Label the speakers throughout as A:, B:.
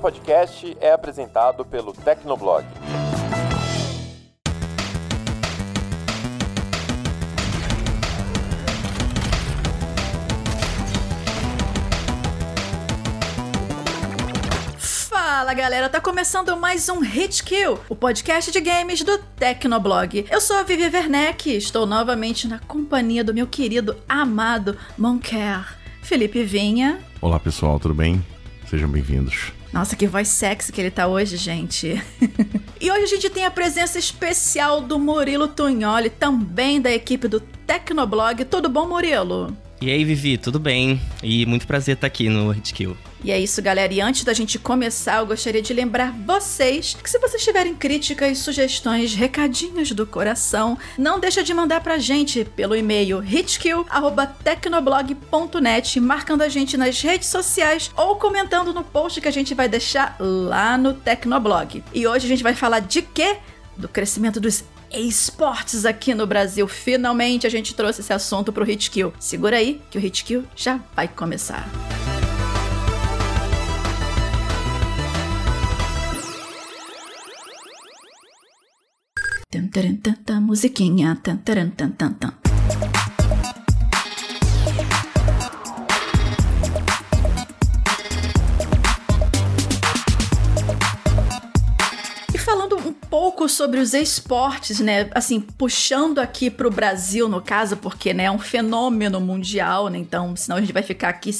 A: podcast é apresentado pelo Tecnoblog.
B: Fala galera, tá começando mais um Hit Kill, o podcast de games do Tecnoblog. Eu sou a Vivi Werneck, estou novamente na companhia do meu querido, amado Monker, Felipe Vinha.
C: Olá pessoal, tudo bem? Sejam bem-vindos.
B: Nossa, que voz sexy que ele tá hoje, gente. e hoje a gente tem a presença especial do Murilo Tunholi, também da equipe do Tecnoblog. Tudo bom, Murilo?
D: E aí, Vivi, tudo bem? E muito prazer estar aqui no Hitkill.
B: E é isso, galera. E antes da gente começar, eu gostaria de lembrar vocês que se vocês tiverem críticas, sugestões, recadinhos do coração, não deixa de mandar pra gente pelo e-mail hitkill@tecnoblog.net, marcando a gente nas redes sociais ou comentando no post que a gente vai deixar lá no Tecnoblog. E hoje a gente vai falar de quê? Do crescimento dos esportes aqui no Brasil. Finalmente a gente trouxe esse assunto pro Hitkill. Segura aí que o Hitkill já vai começar. Tan, musiquinha. E um pouco sobre os esportes, né? Assim, puxando aqui pro Brasil, no caso, porque né, é um fenômeno mundial, né? Então, senão a gente vai ficar aqui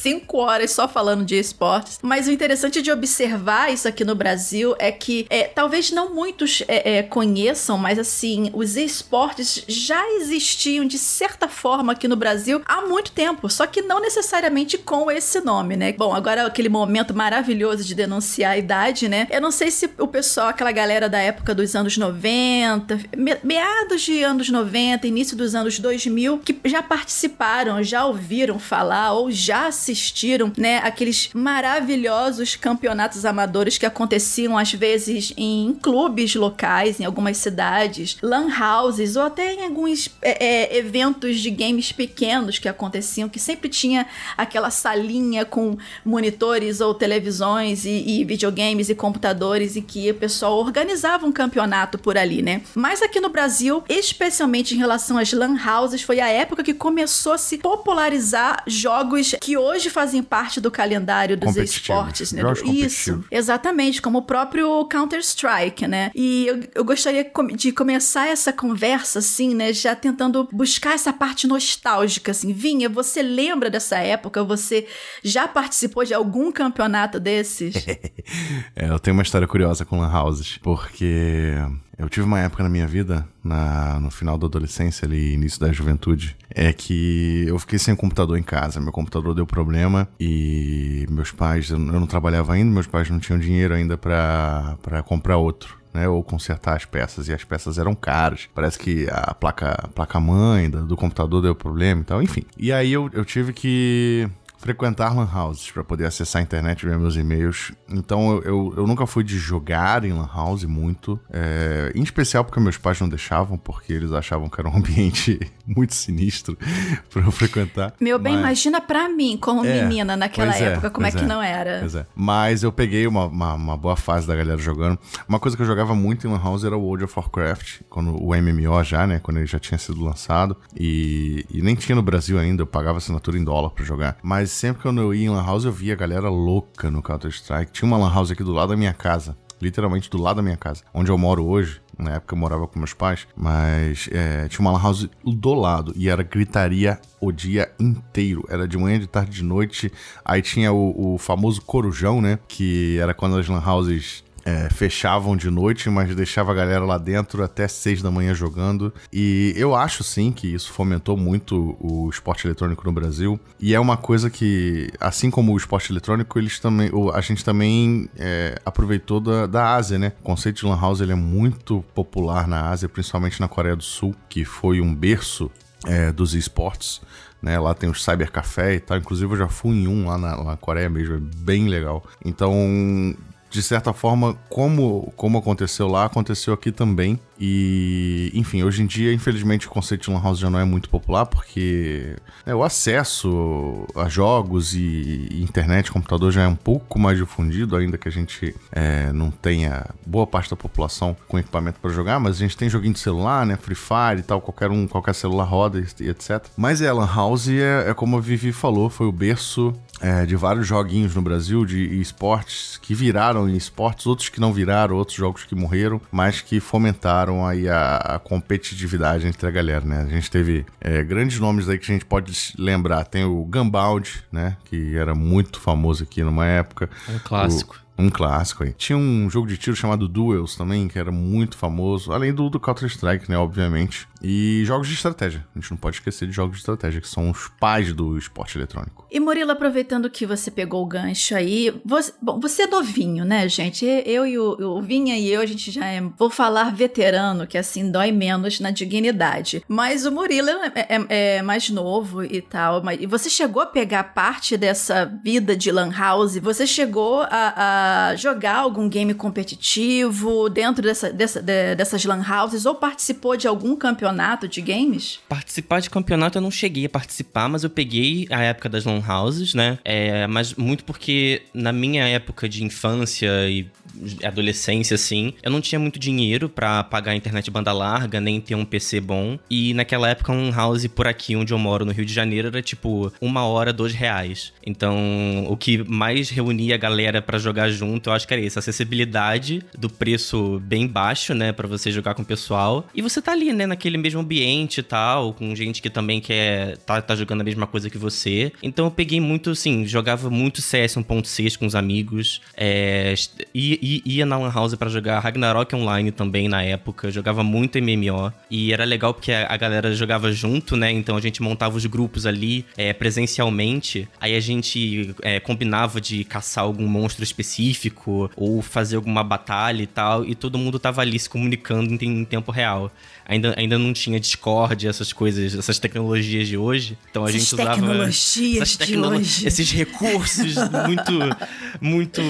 B: cinco horas só falando de esportes. Mas o interessante de observar isso aqui no Brasil é que é, talvez não muitos é, é, conheçam, mas assim, os esportes já existiam de certa forma aqui no Brasil há muito tempo, só que não necessariamente com esse nome, né? Bom, agora aquele momento maravilhoso de denunciar a idade, né? Eu não sei se o pessoal, aquela galera da época dos anos 90, me meados de anos 90, início dos anos 2000, que já participaram, já ouviram falar ou já se assistiram, né, aqueles maravilhosos campeonatos amadores que aconteciam às vezes em clubes locais, em algumas cidades, lan houses ou até em alguns é, é, eventos de games pequenos que aconteciam, que sempre tinha aquela salinha com monitores ou televisões e, e videogames e computadores e que o pessoal organizava um campeonato por ali, né? Mas aqui no Brasil, especialmente em relação às lan houses, foi a época que começou a se popularizar jogos que hoje hoje fazem parte do calendário dos esportes, né? Isso, exatamente, como o próprio Counter-Strike, né? E eu, eu gostaria de começar essa conversa, assim, né? Já tentando buscar essa parte nostálgica, assim. Vinha, você lembra dessa época? Você já participou de algum campeonato desses?
C: é, eu tenho uma história curiosa com Lan Houses, porque eu tive uma época na minha vida, na, no final da adolescência, ali, início da juventude, é que eu fiquei sem computador em casa. Meu computador deu problema e meus pais, eu não trabalhava ainda, meus pais não tinham dinheiro ainda para comprar outro. Né, ou consertar as peças, e as peças eram caras. Parece que a placa, a placa mãe do, do computador deu problema e tal, enfim. E aí eu, eu tive que frequentar lan houses para poder acessar a internet e ver meus e-mails. Então eu, eu, eu, nunca fui de jogar em lan house muito, é, em especial porque meus pais não deixavam, porque eles achavam que era um ambiente muito sinistro para eu frequentar.
B: Meu bem, Mas... imagina para mim, como é, menina naquela é, época, como é que é, não era.
C: É. Mas eu peguei uma, uma, uma, boa fase da galera jogando. Uma coisa que eu jogava muito em lan house era o World of Warcraft, quando o MMO já, né, quando ele já tinha sido lançado e, e nem tinha no Brasil ainda, eu pagava assinatura em dólar para jogar. Mas sempre quando eu ia em Lan House, eu via a galera louca no Counter-Strike. Tinha uma Lan House aqui do lado da minha casa. Literalmente do lado da minha casa. Onde eu moro hoje. Na época eu morava com meus pais. Mas é, tinha uma Lan House do lado. E era gritaria o dia inteiro. Era de manhã, de tarde, de noite. Aí tinha o, o famoso corujão, né? Que era quando as Lan Houses é, fechavam de noite, mas deixava a galera lá dentro até seis da manhã jogando. E eu acho sim que isso fomentou muito o esporte eletrônico no Brasil. E é uma coisa que, assim como o esporte eletrônico, eles também, a gente também é, aproveitou da, da Ásia, né? O conceito de Lan House ele é muito popular na Ásia, principalmente na Coreia do Sul, que foi um berço é, dos esportes. Né, lá tem os Cyber Café e tal. Inclusive, eu já fui em um lá na, na Coreia mesmo, é bem legal. Então, de certa forma, como, como aconteceu lá, aconteceu aqui também. E, enfim, hoje em dia, infelizmente, o conceito de Lan House já não é muito popular, porque né, o acesso a jogos e, internet, computador já é um pouco mais difundido, ainda que a gente é, não tenha boa parte da população com equipamento para jogar, mas a gente tem joguinho de celular, né? Free Fire e tal, qualquer um, qualquer celular roda e, etc. Mas é, Lan House é, é como a Vivi falou, foi o berço é, de vários joguinhos no Brasil de esportes que viraram em esportes, outros que não viraram, outros jogos que morreram, mas que fomentaram aí a, a competitividade entre a galera, né? A gente teve é, grandes nomes aí que a gente pode lembrar. Tem o Gunbound, né? Que era muito famoso aqui numa época.
D: É um clássico.
C: O, um clássico aí. Tinha um jogo de tiro chamado Duels também, que era muito famoso. Além do, do Counter-Strike, né? Obviamente. E jogos de estratégia. A gente não pode esquecer de jogos de estratégia, que são os pais do esporte eletrônico.
B: E Murilo, aproveitando que você pegou o gancho aí, você, bom, você é novinho, né, gente? Eu e o, o Vinha e eu, a gente já é, vou falar veterano, que assim dói menos na dignidade. Mas o Murilo é, é, é mais novo e tal. Mas, e você chegou a pegar parte dessa vida de Lan House? Você chegou a, a jogar algum game competitivo dentro dessa, dessa, de, dessas Lan Houses ou participou de algum campeonato? Campeonato de games?
D: Participar de campeonato eu não cheguei a participar, mas eu peguei a época das long houses, né? É, mas muito porque na minha época de infância e adolescência, assim, eu não tinha muito dinheiro para pagar a internet banda larga, nem ter um PC bom. E naquela época, um house por aqui onde eu moro, no Rio de Janeiro, era tipo uma hora, dois reais. Então, o que mais reunia a galera para jogar junto, eu acho que era isso, acessibilidade do preço bem baixo, né, para você jogar com o pessoal. E você tá ali, né, naquele mesmo ambiente e tal, com gente que também quer tá, tá jogando a mesma coisa que você. Então eu peguei muito, assim, jogava muito CS 1.6 com os amigos, é, e, ia na Lan House para jogar Ragnarok Online também na época, jogava muito MMO, e era legal porque a, a galera jogava junto, né, então a gente montava os grupos ali é, presencialmente, aí a gente é, combinava de caçar algum monstro específico, ou fazer alguma batalha e tal, e todo mundo tava ali se comunicando em, em tempo real ainda, ainda não tinha Discord, essas coisas, essas tecnologias de hoje. Então a
B: essas
D: gente usava
B: tecnologias essas tecno de hoje.
D: esses recursos muito, muito,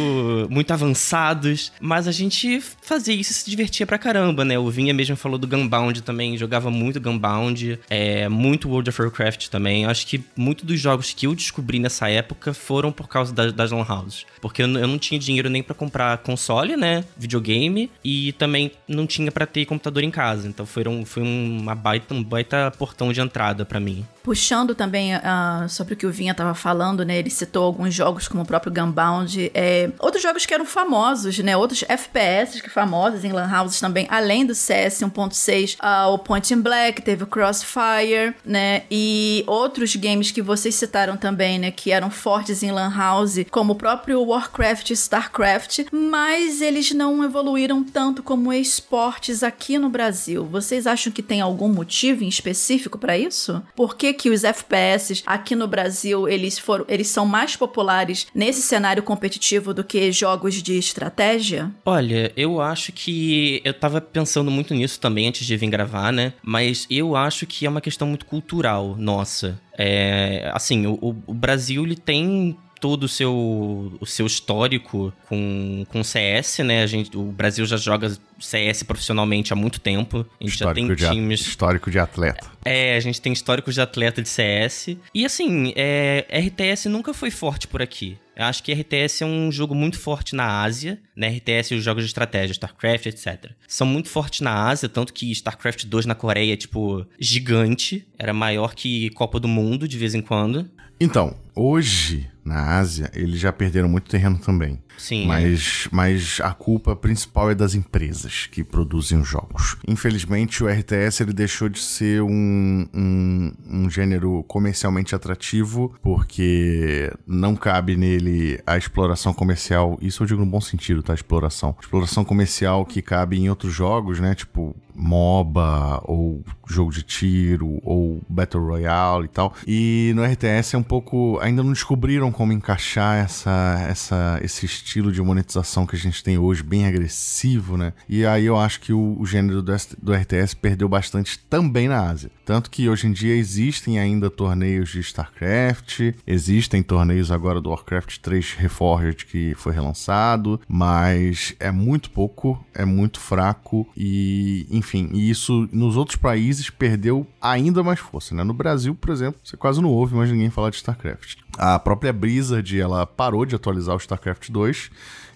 D: muito avançados. Mas a gente fazia isso e se divertia pra caramba, né? O Vinha mesmo falou do Gunbound também, jogava muito Gunbound, é, muito World of Warcraft também. Acho que muitos dos jogos que eu descobri nessa época foram por causa das, das Lan Houses. Porque eu, eu não tinha dinheiro nem para comprar console, né? Videogame, e também não tinha para ter computador em casa. Então foram um, foi uma baita, um baita portão de entrada para mim.
B: Puxando também uh, sobre o que o Vinha estava falando, né? Ele citou alguns jogos como o próprio Gunbound, é, outros jogos que eram famosos, né? Outros FPS que famosos em Lan Houses também, além do CS 1.6, uh, o Point in Black, teve o Crossfire, né? E outros games que vocês citaram também, né? Que eram fortes em Lan House, como o próprio Warcraft e StarCraft, mas eles não evoluíram tanto como esportes aqui no Brasil. Vocês acham que tem algum motivo em específico para isso? Por que os FPS aqui no Brasil eles foram, eles são mais populares nesse cenário competitivo do que jogos de estratégia?
D: Olha, eu acho que eu tava pensando muito nisso também antes de vir gravar, né? Mas eu acho que é uma questão muito cultural nossa. É, assim, o, o Brasil ele tem todo o seu, o seu histórico com, com CS, né? A gente, o Brasil já joga CS profissionalmente há muito tempo. A gente
C: histórico
D: já tem
C: times. histórico de atleta.
D: É, a gente tem histórico de atleta de CS. E assim, é, RTS nunca foi forte por aqui. Eu acho que RTS é um jogo muito forte na Ásia, né? RTS e os jogos de estratégia, StarCraft, etc. São muito fortes na Ásia, tanto que StarCraft 2 na Coreia é, tipo, gigante. Era maior que Copa do Mundo, de vez em quando.
C: Então, hoje, na Ásia, eles já perderam muito terreno também.
D: Sim.
C: Mas, mas a culpa principal é das empresas que produzem os jogos. Infelizmente, o RTS ele deixou de ser um, um, um gênero comercialmente atrativo, porque não cabe nele a exploração comercial. Isso eu digo no bom sentido, tá? Exploração. Exploração comercial que cabe em outros jogos, né? Tipo, MOBA, ou jogo de tiro, ou Battle Royale e tal. E no RTS é um pouco. Ainda não descobriram como encaixar essa, essa, esse estilo de monetização que a gente tem hoje, bem agressivo, né? E aí eu acho que o, o gênero do, do RTS perdeu bastante também na Ásia. Tanto que hoje em dia existem ainda torneios de StarCraft, existem torneios agora do Warcraft 3 Reforged que foi relançado, mas é muito pouco, é muito fraco e, enfim, isso nos outros países perdeu ainda mais força, né? No Brasil, por exemplo, você quase não ouve mais ninguém falar de StarCraft. A própria Blizzard, ela parou de atualizar o StarCraft 2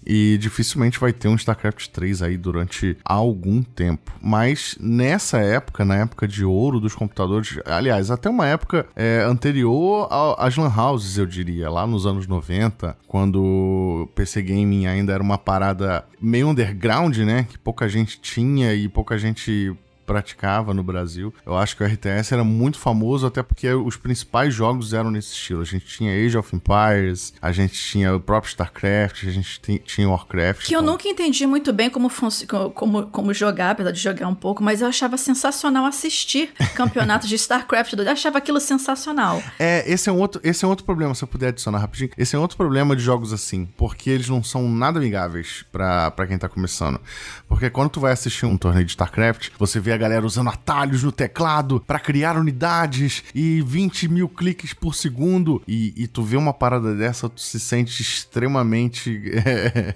C: e dificilmente vai ter um StarCraft 3 aí durante algum tempo. Mas nessa época, na época de ouro dos computadores, aliás, até uma época é, anterior às Lan Houses, eu diria, lá nos anos 90, quando o PC Gaming ainda era uma parada meio underground, né? Que pouca gente tinha e pouca gente praticava no Brasil. Eu acho que o RTS era muito famoso até porque os principais jogos eram nesse estilo. A gente tinha Age of Empires, a gente tinha o próprio StarCraft, a gente tinha Warcraft.
B: Que então... eu nunca entendi muito bem como, como, como jogar, apesar de jogar um pouco, mas eu achava sensacional assistir campeonatos de StarCraft. Eu achava aquilo sensacional.
C: É, esse é um outro, esse é um outro problema, se eu puder adicionar rapidinho. Esse é outro problema de jogos assim, porque eles não são nada amigáveis para quem tá começando. Porque quando tu vai assistir um torneio de StarCraft, você vê a galera usando atalhos no teclado para criar unidades e 20 mil cliques por segundo. E, e, tu vê uma parada dessa, tu se sente extremamente. É,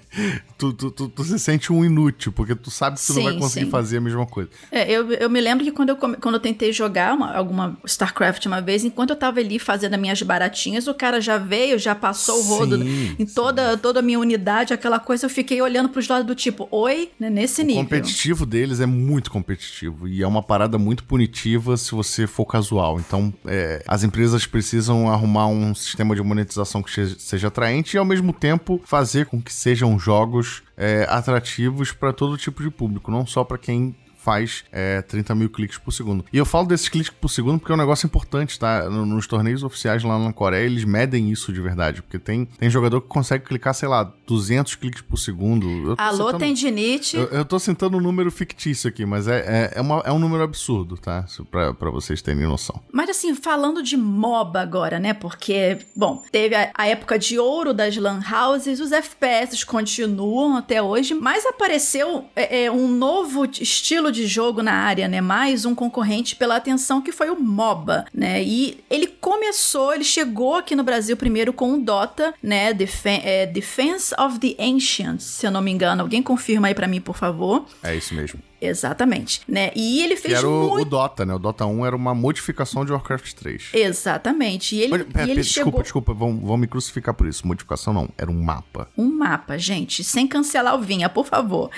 C: tu, tu, tu, tu, se sente um inútil, porque tu sabe que tu sim, não vai conseguir sim. fazer a mesma coisa.
B: É, eu, eu me lembro que quando eu, quando eu tentei jogar uma, alguma StarCraft uma vez, enquanto eu tava ali fazendo as minhas baratinhas, o cara já veio, já passou o rodo sim, em toda, toda a minha unidade, aquela coisa, eu fiquei olhando pros lados do tipo, oi, né, nesse o nível.
C: O competitivo deles é muito competitivo competitivo e é uma parada muito punitiva se você for casual. Então, é, as empresas precisam arrumar um sistema de monetização que seja atraente e, ao mesmo tempo, fazer com que sejam jogos é, atrativos para todo tipo de público, não só para quem faz é, 30 mil cliques por segundo. E eu falo desses cliques por segundo porque é um negócio importante, tá? Nos torneios oficiais lá na Coreia, eles medem isso de verdade. Porque tem, tem jogador que consegue clicar, sei lá, 200 cliques por segundo.
B: Alô, sentando, tendinite.
C: Eu, eu tô sentando um número fictício aqui, mas é, é, é, uma, é um número absurdo, tá? Pra, pra vocês terem noção.
B: Mas assim, falando de MOBA agora, né? Porque, bom, teve a, a época de ouro das Lan Houses, os FPS continuam até hoje, mas apareceu é, é, um novo estilo de jogo na área, né? Mais um concorrente pela atenção que foi o MOBA, né? E ele começou, ele chegou aqui no Brasil primeiro com o Dota, né? Defen é, Defense of the Ancients, se eu não me engano. Alguém confirma aí para mim, por favor.
C: É isso mesmo.
B: Exatamente, né? E ele fez
C: que era
B: o,
C: muito... o, Dota, né? O Dota 1 era uma modificação de Warcraft 3.
B: Exatamente. E ele, Olha, e ele
C: desculpa,
B: chegou...
C: desculpa, vão, vão me crucificar por isso. Modificação não, era um mapa.
B: Um mapa, gente, sem cancelar o Vinha, por favor.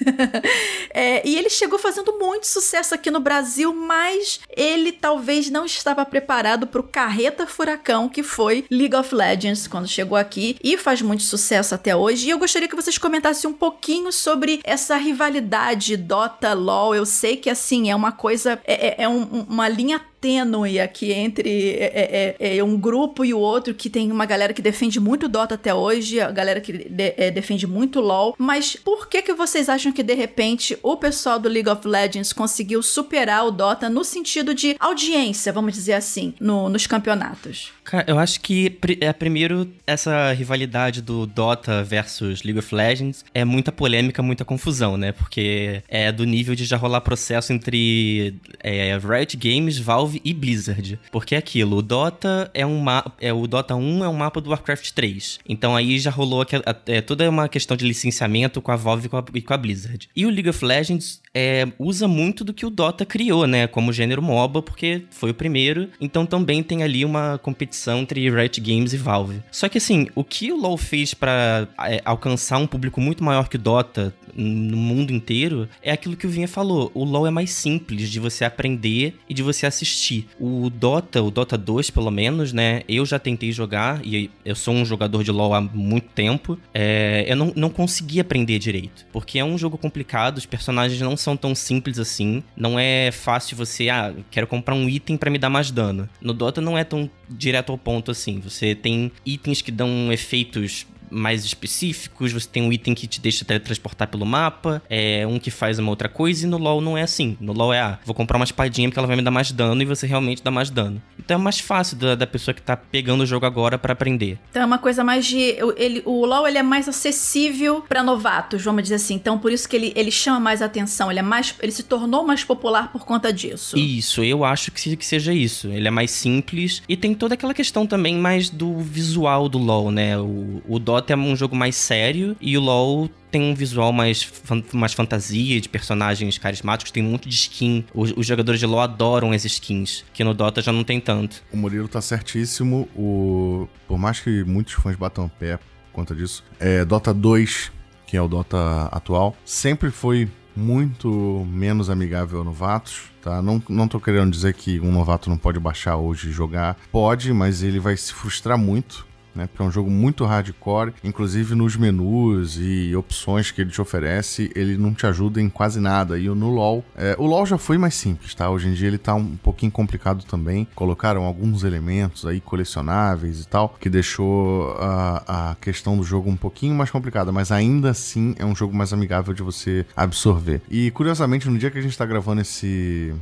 B: é, e ele chegou fazendo muito sucesso aqui no Brasil, mas ele talvez não estava preparado para o carreta furacão que foi League of Legends quando chegou aqui e faz muito sucesso até hoje. E eu gostaria que vocês comentassem um pouquinho sobre essa rivalidade Dota Dota, LOL, eu sei que assim, é uma coisa, é, é, é um, uma linha tênue aqui entre é, é, é, é, um grupo e o outro, que tem uma galera que defende muito Dota até hoje, a galera que de, é, defende muito LoL, mas por que que vocês acham que de repente o pessoal do League of Legends conseguiu superar o Dota no sentido de audiência, vamos dizer assim, no, nos campeonatos?
D: Cara, eu acho que é primeiro essa rivalidade do Dota versus League of Legends é muita polêmica, muita confusão, né? Porque é do nível de já rolar processo entre é, Riot Games, Valve Valve e Blizzard. Porque é aquilo, o Dota é um. É, o Dota 1 é um mapa do Warcraft 3. Então aí já rolou é, toda uma questão de licenciamento com a Valve e com a, e com a Blizzard. E o League of Legends é, usa muito do que o Dota criou, né? Como gênero MOBA, porque foi o primeiro. Então também tem ali uma competição entre Riot Games e Valve. Só que assim, o que o LoL fez para é, alcançar um público muito maior que o Dota no mundo inteiro é aquilo que o Vinha falou. O LoL é mais simples de você aprender e de você assistir. O Dota, o Dota 2 pelo menos, né? Eu já tentei jogar e eu sou um jogador de LoL há muito tempo. É, eu não, não consegui aprender direito, porque é um jogo complicado, os personagens não são tão simples assim. Não é fácil você, ah, quero comprar um item para me dar mais dano. No Dota não é tão direto ao ponto assim. Você tem itens que dão efeitos mais específicos, você tem um item que te deixa teletransportar pelo mapa, é um que faz uma outra coisa, e no LoL não é assim. No LoL é, ah, vou comprar uma espadinha porque ela vai me dar mais dano, e você realmente dá mais dano. Então é mais fácil da, da pessoa que tá pegando o jogo agora para aprender.
B: Então é uma coisa mais de... Ele, o LoL, ele é mais acessível para novatos, vamos dizer assim. Então por isso que ele, ele chama mais atenção, ele é mais... Ele se tornou mais popular por conta disso.
D: Isso, eu acho que, que seja isso. Ele é mais simples, e tem toda aquela questão também mais do visual do LoL, né? O, o Dota é um jogo mais sério e o LoL tem um visual mais, mais fantasia, de personagens carismáticos, tem um monte de skin. Os, os, jogadores de LoL adoram as skins, que no Dota já não tem tanto.
C: O Murilo tá certíssimo. O... Por mais que muitos fãs batam pé por conta disso, é, Dota 2, que é o Dota atual, sempre foi muito menos amigável a novatos, tá? Não, não tô querendo dizer que um novato não pode baixar hoje e jogar. Pode, mas ele vai se frustrar muito né? Porque é um jogo muito hardcore, inclusive nos menus e opções que ele te oferece, ele não te ajuda em quase nada. E no LoL, é, o LoL já foi mais simples, tá? Hoje em dia ele tá um pouquinho complicado também. Colocaram alguns elementos aí colecionáveis e tal, que deixou a, a questão do jogo um pouquinho mais complicada, mas ainda assim é um jogo mais amigável de você absorver. E curiosamente, no dia que a gente tá gravando esse,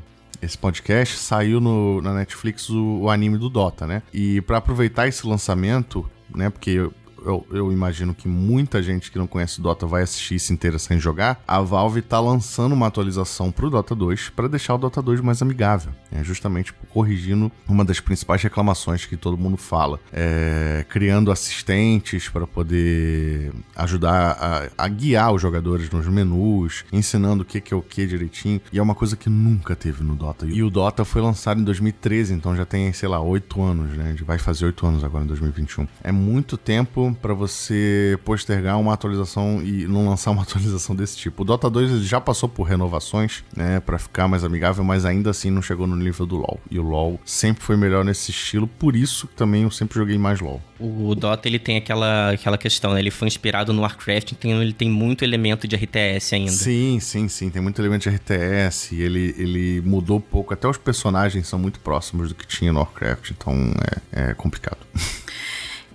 C: esse podcast, saiu no, na Netflix o, o anime do Dota, né? E para aproveitar esse lançamento, né? Porque eu, eu, imagino que muita gente que não conhece Dota vai assistir e se interessar em jogar, a Valve tá lançando uma atualização pro Dota 2 para deixar o Dota 2 mais amigável. É justamente corrigindo uma das principais reclamações que todo mundo fala. É, criando assistentes para poder ajudar a, a, guiar os jogadores nos menus, ensinando o que, que é o que direitinho. E é uma coisa que nunca teve no Dota. E o Dota foi lançado em 2013, então já tem, sei lá, oito anos, né? A gente vai fazer oito anos agora em 2021. É muito tempo para você postergar uma atualização e não lançar uma atualização desse tipo. O Dota 2 já passou por renovações, né, para ficar mais amigável, mas ainda assim não chegou no nível do LoL. E o LoL sempre foi melhor nesse estilo, por isso também eu sempre joguei mais LoL.
D: O Dota ele tem aquela, aquela questão, né? Ele foi inspirado no Warcraft, então ele tem muito elemento de RTS ainda.
C: Sim, sim, sim. Tem muito elemento de RTS. Ele, ele mudou pouco. Até os personagens são muito próximos do que tinha no Warcraft, então é, é complicado.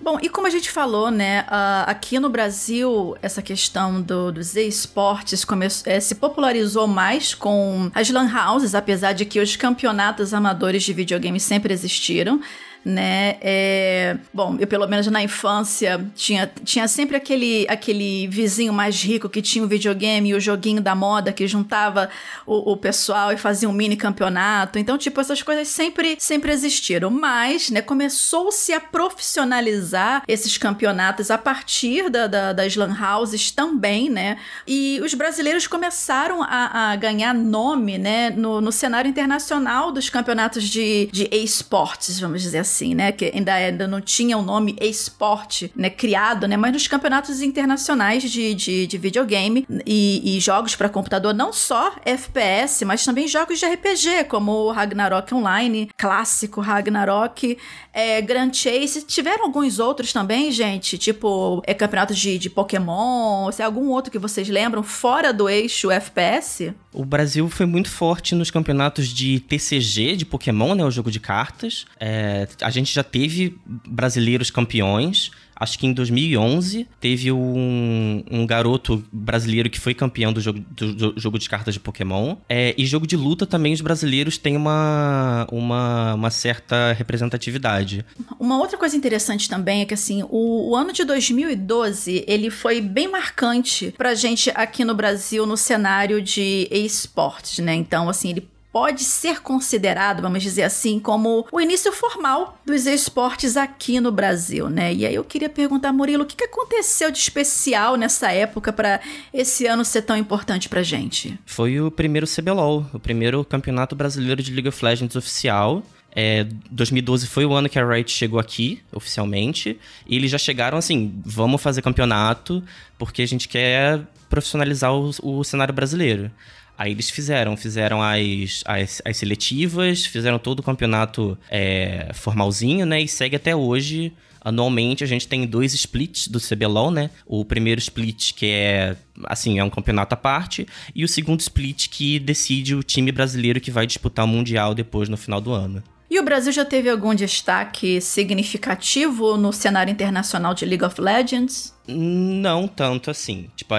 B: Bom, e como a gente falou, né, uh, aqui no Brasil, essa questão do, dos esportes é, se popularizou mais com as lan houses, apesar de que os campeonatos amadores de videogame sempre existiram né? É, bom, eu pelo menos na infância tinha, tinha sempre aquele, aquele vizinho mais rico que tinha o videogame e o joguinho da moda que juntava o, o pessoal e fazia um mini campeonato. Então, tipo, essas coisas sempre, sempre existiram. Mas, né, começou-se a profissionalizar esses campeonatos a partir da, da, das lan houses também, né? E os brasileiros começaram a, a ganhar nome, né, no, no cenário internacional dos campeonatos de, de esportes, vamos dizer assim assim, né? Que ainda, ainda não tinha o nome esporte, né? Criado, né? Mas nos campeonatos internacionais de, de, de videogame e, e jogos para computador, não só FPS, mas também jogos de RPG, como o Ragnarok Online, clássico Ragnarok, é, Grand Chase. Tiveram alguns outros também, gente, tipo é, campeonatos de, de Pokémon, se é algum outro que vocês lembram, fora do eixo FPS?
D: O Brasil foi muito forte nos campeonatos de TCG, de Pokémon, né? O jogo de cartas. É, a gente já teve brasileiros campeões. Acho que em 2011 teve um, um garoto brasileiro que foi campeão do jogo, do, do jogo de cartas de Pokémon. É, e jogo de luta também os brasileiros têm uma, uma, uma, certa representatividade.
B: Uma outra coisa interessante também é que assim, o, o ano de 2012 ele foi bem marcante pra gente aqui no Brasil no cenário de esportes, né? Então, assim, ele pode ser considerado, vamos dizer assim, como o início formal dos esportes aqui no Brasil, né? E aí eu queria perguntar, Murilo, o que aconteceu de especial nessa época para esse ano ser tão importante pra gente?
D: Foi o primeiro CBLOL, o primeiro campeonato brasileiro de League of Legends oficial. É, 2012 foi o ano que a Riot chegou aqui, oficialmente, e eles já chegaram assim: vamos fazer campeonato, porque a gente quer profissionalizar o, o cenário brasileiro. Aí eles fizeram, fizeram as, as, as seletivas, fizeram todo o campeonato é, formalzinho, né? E segue até hoje. Anualmente a gente tem dois splits do CBLOL, né? O primeiro split que é, assim, é um campeonato à parte. E o segundo split que decide o time brasileiro que vai disputar o Mundial depois no final do ano.
B: E o Brasil já teve algum destaque significativo no cenário internacional de League of Legends?
D: Não tanto assim. Tipo,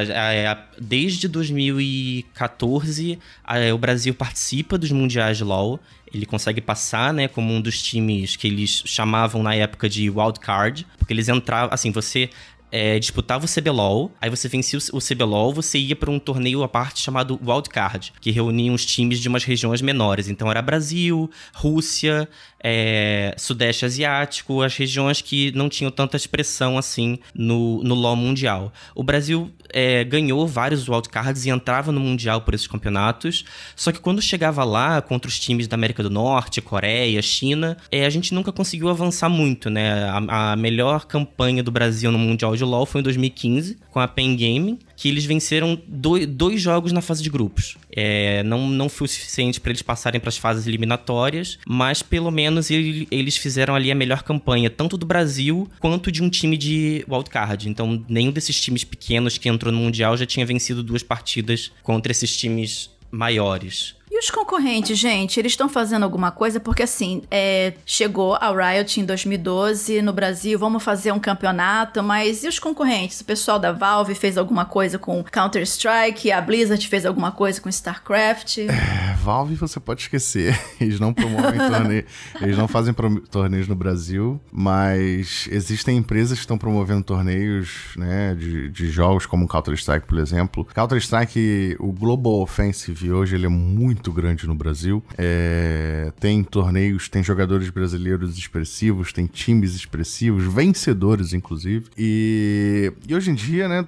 D: desde 2014, o Brasil participa dos mundiais de LoL. Ele consegue passar, né, como um dos times que eles chamavam na época de wildcard, porque eles entravam, assim, você é, disputava o CBLOL, aí você vencia o CBLOL, você ia para um torneio à parte chamado Wildcard, que reunia os times de umas regiões menores. Então era Brasil, Rússia, é, Sudeste Asiático, as regiões que não tinham tanta expressão assim no, no LoL mundial. O Brasil é, ganhou vários wildcards e entrava no Mundial por esses campeonatos, só que quando chegava lá contra os times da América do Norte, Coreia, China, é, a gente nunca conseguiu avançar muito, né? A, a melhor campanha do Brasil no Mundial de LoL foi em 2015, com a Pen Gaming, que eles venceram dois, dois jogos na fase de grupos. É, não, não foi o suficiente para eles passarem para as fases eliminatórias, mas pelo menos ele, eles fizeram ali a melhor campanha, tanto do Brasil quanto de um time de wildcard. Então, nenhum desses times pequenos que entrou no Mundial já tinha vencido duas partidas contra esses times maiores.
B: Os concorrentes, gente, eles estão fazendo alguma coisa? Porque assim, é, chegou a Riot em 2012 no Brasil, vamos fazer um campeonato, mas e os concorrentes? O pessoal da Valve fez alguma coisa com Counter-Strike, a Blizzard fez alguma coisa com StarCraft?
C: É, Valve você pode esquecer. Eles não promovem torneios, eles não fazem torneios no Brasil, mas existem empresas que estão promovendo torneios, né, de, de jogos como Counter-Strike, por exemplo. Counter-Strike, o Global Offensive hoje ele é muito muito grande no Brasil. É, tem torneios, tem jogadores brasileiros expressivos, tem times expressivos, vencedores, inclusive. E, e hoje em dia, né,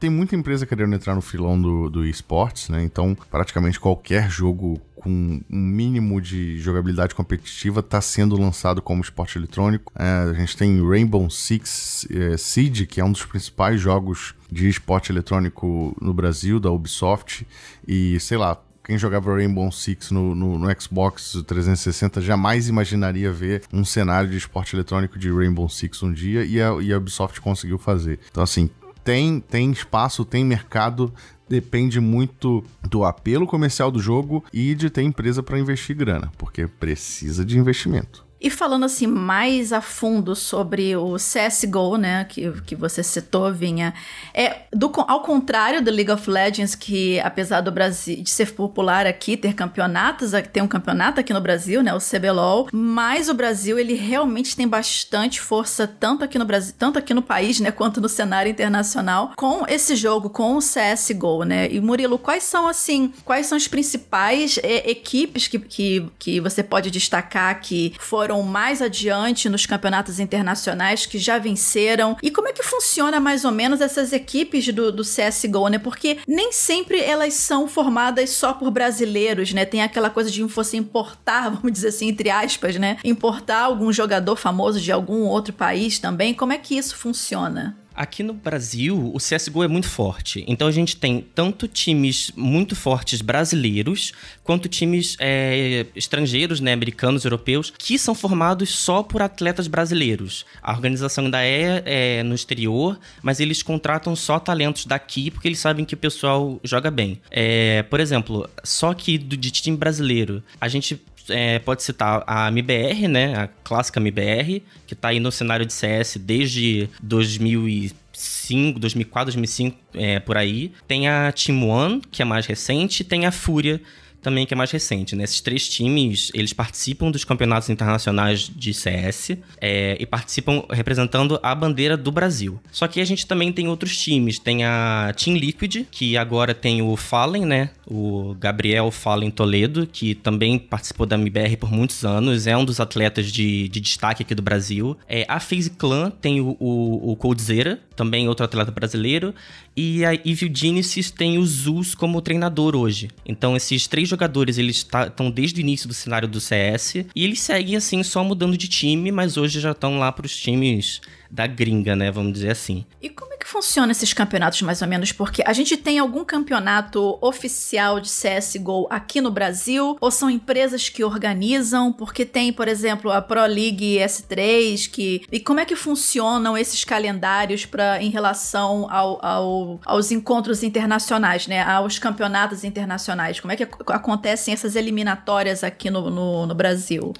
C: tem muita empresa querendo entrar no filão do, do esportes, né? Então, praticamente qualquer jogo com um mínimo de jogabilidade competitiva está sendo lançado como esporte eletrônico. É, a gente tem Rainbow Six é, Siege, que é um dos principais jogos de esporte eletrônico no Brasil, da Ubisoft, e sei lá, quem jogava Rainbow Six no, no, no, Xbox 360 jamais imaginaria ver um cenário de esporte eletrônico de Rainbow Six um dia e a, e a Ubisoft conseguiu fazer. Então, assim, tem, tem espaço, tem mercado, depende muito do apelo comercial do jogo e de ter empresa para investir grana, porque precisa de investimento.
B: E falando assim mais a fundo sobre o CSGO, né, que, que você citou, Vinha, é do, ao contrário do League of Legends, que apesar do Brasil de ser popular aqui, ter campeonatos, tem um campeonato aqui no Brasil, né, o CBLOL, mas o Brasil ele realmente tem bastante força tanto aqui no Brasil, tanto aqui no país, né, quanto no cenário internacional, com esse jogo, com o CSGO, né? E Murilo, quais são assim, quais são as principais é, equipes que, que, que você pode destacar que foram foram mais adiante nos campeonatos internacionais, que já venceram. E como é que funciona mais ou menos essas equipes do, do CSGO, né? Porque nem sempre elas são formadas só por brasileiros, né? Tem aquela coisa de você importar, vamos dizer assim, entre aspas, né? Importar algum jogador famoso de algum outro país também. Como é que isso funciona?
D: Aqui no Brasil, o CSGO é muito forte. Então a gente tem tanto times muito fortes brasileiros, quanto times é, estrangeiros, né, americanos, europeus, que são formados só por atletas brasileiros. A organização ainda é, é no exterior, mas eles contratam só talentos daqui porque eles sabem que o pessoal joga bem. É, por exemplo, só que de time brasileiro, a gente é, pode citar a MBR, né? A clássica MBR, que tá aí no cenário de CS desde 2005, 2004, 2005, é, por aí. Tem a Team One, que é mais recente, tem a Fúria, também que é mais recente. Né? Esses três times, eles participam dos campeonatos internacionais de CS é, e participam representando a bandeira do Brasil. Só que a gente também tem outros times. Tem a Team Liquid, que agora tem o Fallen, né? O Gabriel Fallen Toledo, que também participou da MBR por muitos anos, é um dos atletas de, de destaque aqui do Brasil. É, a FaZe Clan tem o, o, o Coldzera, também outro atleta brasileiro. E a Evil Genesis tem o Zeus como treinador hoje. Então esses três jogadores, eles estão tá, desde o início do cenário do CS. E eles seguem assim, só mudando de time, mas hoje já estão lá para os times da gringa, né? Vamos dizer assim.
B: E como funciona esses campeonatos, mais ou menos? Porque a gente tem algum campeonato oficial de CSGO aqui no Brasil? Ou são empresas que organizam? Porque tem, por exemplo, a Pro League S3, que. E como é que funcionam esses calendários para em relação ao, ao, aos encontros internacionais, né? Aos campeonatos internacionais? Como é que acontecem essas eliminatórias aqui no, no, no Brasil?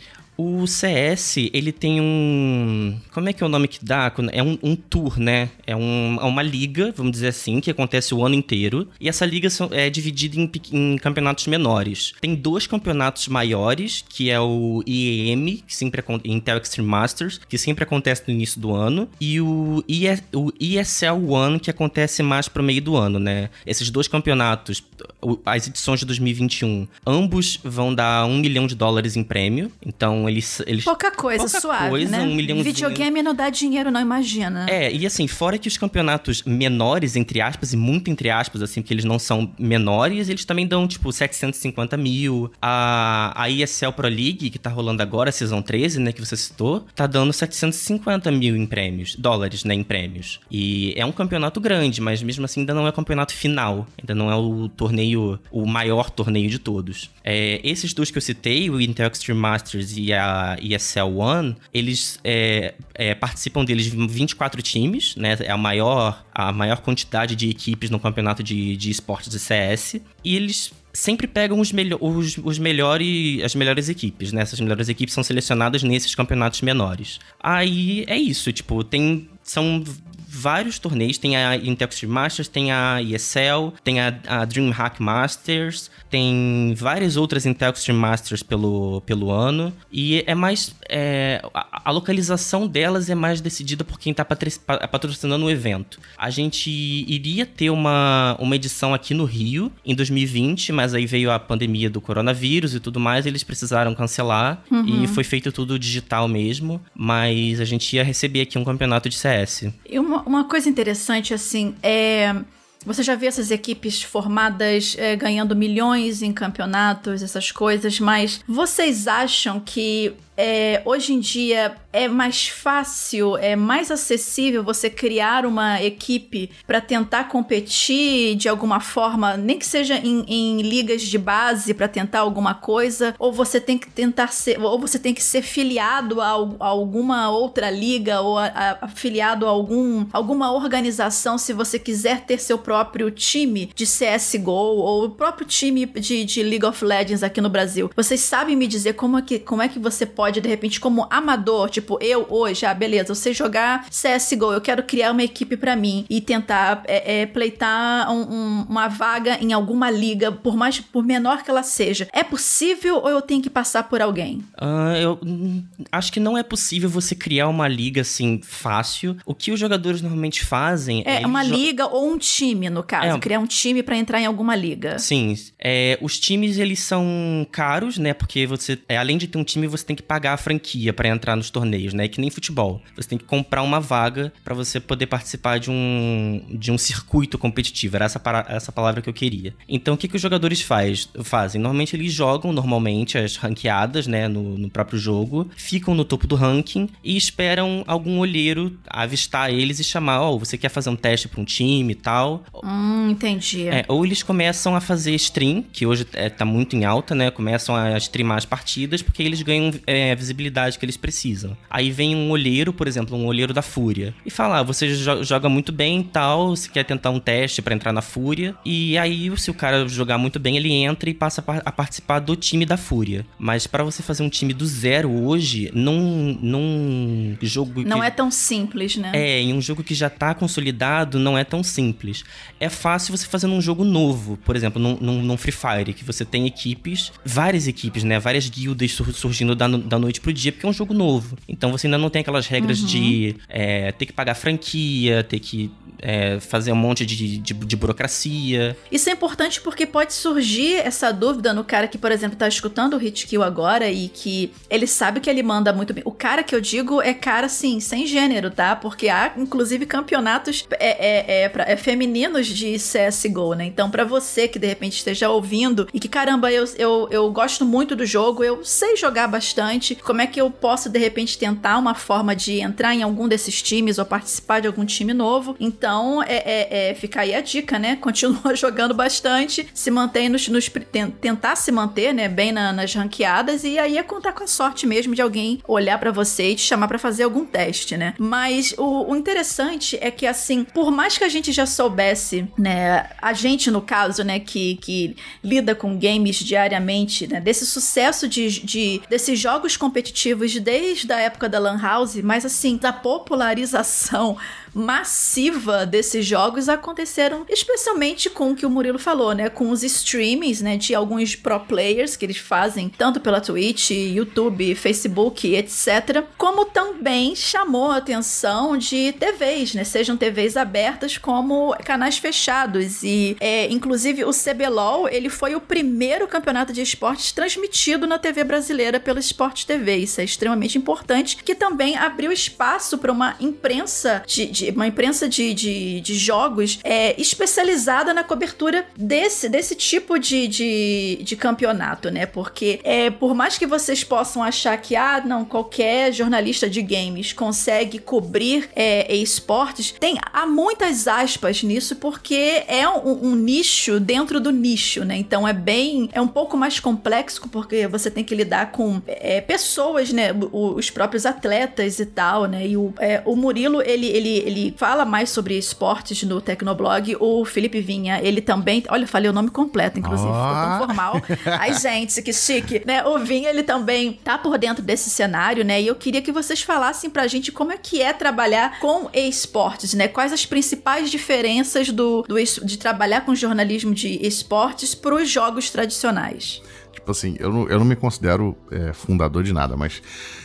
D: O CS, ele tem um. Como é que é o nome que dá? É um, um tour, né? É, um, é, uma liga, vamos dizer assim, que acontece o ano inteiro. E essa liga é dividida em, em, campeonatos menores. Tem dois campeonatos maiores, que é o IEM, que sempre Intel Extreme Masters, que sempre acontece no início do ano, e o, o ESL One, que acontece mais pro meio do ano, né? Esses dois campeonatos, as edições de 2021, ambos vão dar um milhão de dólares em prêmio. Então eles. eles
B: pouca coisa,
D: pouca
B: suave.
D: Coisa,
B: né?
D: um milhão
B: Videogame não dá dinheiro, não imagina.
D: É, e assim, fora que os campeonatos menores, entre aspas, e muito entre aspas, assim, porque eles não são menores, eles também dão, tipo, 750 mil. A, a ESL Pro League, que tá rolando agora, a Season 13, né, que você citou, tá dando 750 mil em prêmios, dólares, né, em prêmios. E é um campeonato grande, mas mesmo assim ainda não é campeonato final. Ainda não é o torneio, o maior torneio de todos. É, esses dois que eu citei, o Intel Extreme Masters e a ESL One, eles é, é, participam deles 24 times, né? É a maior, a maior quantidade de equipes no campeonato de, de esportes de CS. E eles sempre pegam os, melho os, os melhores, as melhores equipes, né? Essas melhores equipes são selecionadas nesses campeonatos menores. Aí é isso, tipo, tem. São vários torneios. Tem a Extreme Masters, tem a ESL, tem a, a DreamHack Masters, tem várias outras Extreme Masters pelo, pelo ano. E é mais. É, a, a, localização delas é mais decidida por quem está patrocinando o evento. A gente iria ter uma, uma edição aqui no Rio em 2020, mas aí veio a pandemia do coronavírus e tudo mais, e eles precisaram cancelar. Uhum. E foi feito tudo digital mesmo. Mas a gente ia receber aqui um campeonato de CS.
B: E uma, uma coisa interessante, assim, é. Você já vê essas equipes formadas é, ganhando milhões em campeonatos, essas coisas, mas vocês acham que é, hoje em dia é mais fácil, é mais acessível você criar uma equipe para tentar competir de alguma forma, nem que seja em, em ligas de base para tentar alguma coisa, ou você tem que tentar ser, ou você tem que ser filiado a, a alguma outra liga ou a, a, afiliado a algum, alguma organização se você quiser ter seu próprio time de CSGO ou o próprio time de, de League of Legends aqui no Brasil. Vocês sabem me dizer como é que, como é que você pode pode, de repente, como amador, tipo, eu hoje, ah, beleza, eu sei jogar CSGO, eu quero criar uma equipe para mim e tentar é, é, pleitar um, um, uma vaga em alguma liga, por mais, por menor que ela seja. É possível ou eu tenho que passar por alguém?
D: Uh, eu hum, acho que não é possível você criar uma liga assim fácil. O que os jogadores normalmente fazem
B: é. É uma liga ou um time, no caso. É, criar um time para entrar em alguma liga.
D: Sim. É, os times, eles são caros, né? Porque você, é, além de ter um time, você tem que pagar a franquia para entrar nos torneios, né? É que nem futebol. Você tem que comprar uma vaga para você poder participar de um, de um circuito competitivo. Era essa, para, essa palavra que eu queria. Então, o que, que os jogadores faz, fazem? Normalmente, eles jogam normalmente as ranqueadas, né? No, no próprio jogo, ficam no topo do ranking e esperam algum olheiro avistar eles e chamar: Ó, oh, você quer fazer um teste para um time e tal.
B: Hum, entendi.
D: É, ou eles começam a fazer stream, que hoje é, tá muito em alta, né? Começam a streamar as partidas, porque eles ganham é, é, a visibilidade que eles precisam. Aí vem um olheiro, por exemplo, um olheiro da Fúria, e fala: ah, você joga muito bem e tal, você quer tentar um teste para entrar na Fúria. E aí, se o cara jogar muito bem, ele entra e passa a participar do time da Fúria. Mas para você fazer um time do zero hoje, num, num jogo.
B: Não que... é tão simples, né?
D: É, em um jogo que já tá consolidado, não é tão simples. É fácil você fazer num jogo novo, por exemplo, num, num, num Free Fire, que você tem equipes, várias equipes, né? Várias guildas surgindo da, da noite pro dia, porque é um jogo novo. Então você ainda não tem aquelas regras uhum. de é, ter que pagar franquia, ter que é, fazer um monte de, de, de, burocracia.
B: Isso é importante porque pode surgir essa dúvida no cara que, por exemplo, tá escutando o Hit Kill agora e que ele sabe que ele manda muito bem. O cara que eu digo é cara, assim, sem gênero, tá? Porque há, inclusive, campeonatos é, é, é, pra, é femininos de CSGO, né? Então, para você que de repente esteja ouvindo e que, caramba, eu, eu, eu gosto muito do jogo, eu sei jogar bastante, como é que eu posso, de repente, tentar uma forma de entrar em algum desses times ou participar de algum time novo? Então, é, é, é, fica aí a dica, né? Continua jogando bastante, se mantém nos, nos tentar se manter, né, bem na, nas ranqueadas e aí é contar com a sorte mesmo de alguém olhar para você e te chamar para fazer algum teste, né? Mas o, o, interessante é que assim, por mais que a gente já soubesse, né, a gente no caso, né, que, que lida com games diariamente, né, desse sucesso de, de desses jogos competitivos desde a época da Lan House, mas assim, da popularização massiva desses jogos aconteceram especialmente com o que o Murilo falou, né? Com os streamings, né? De alguns pro players que eles fazem, tanto pela Twitch, YouTube, Facebook, etc. Como também chamou a atenção de TVs, né? Sejam TVs abertas como canais fechados. E, é, inclusive, o CBLOL, ele foi o primeiro campeonato de esportes transmitido na TV brasileira pela Sport TV. Isso é extremamente importante, que também abriu espaço para uma imprensa de, de de uma imprensa de, de, de jogos é, especializada na cobertura desse, desse tipo de, de, de campeonato, né? Porque é, por mais que vocês possam achar que, ah, não, qualquer jornalista de games consegue cobrir é, esportes, tem há muitas aspas nisso, porque é um, um nicho dentro do nicho, né? Então é bem. é um pouco mais complexo, porque você tem que lidar com é, pessoas, né? Os próprios atletas e tal, né? E o, é, o Murilo, ele, ele, ele fala mais sobre esportes no Tecnoblog. O Felipe Vinha, ele também. Olha, eu falei o nome completo, inclusive, oh. ficou tão formal. Ai, gente, que chique, né? O Vinha, ele também tá por dentro desse cenário, né? E eu queria que vocês falassem pra gente como é que é trabalhar com esportes, né? Quais as principais diferenças do, do de trabalhar com jornalismo de esportes pros jogos tradicionais.
C: Tipo assim, eu não, eu não me considero é, fundador de nada, mas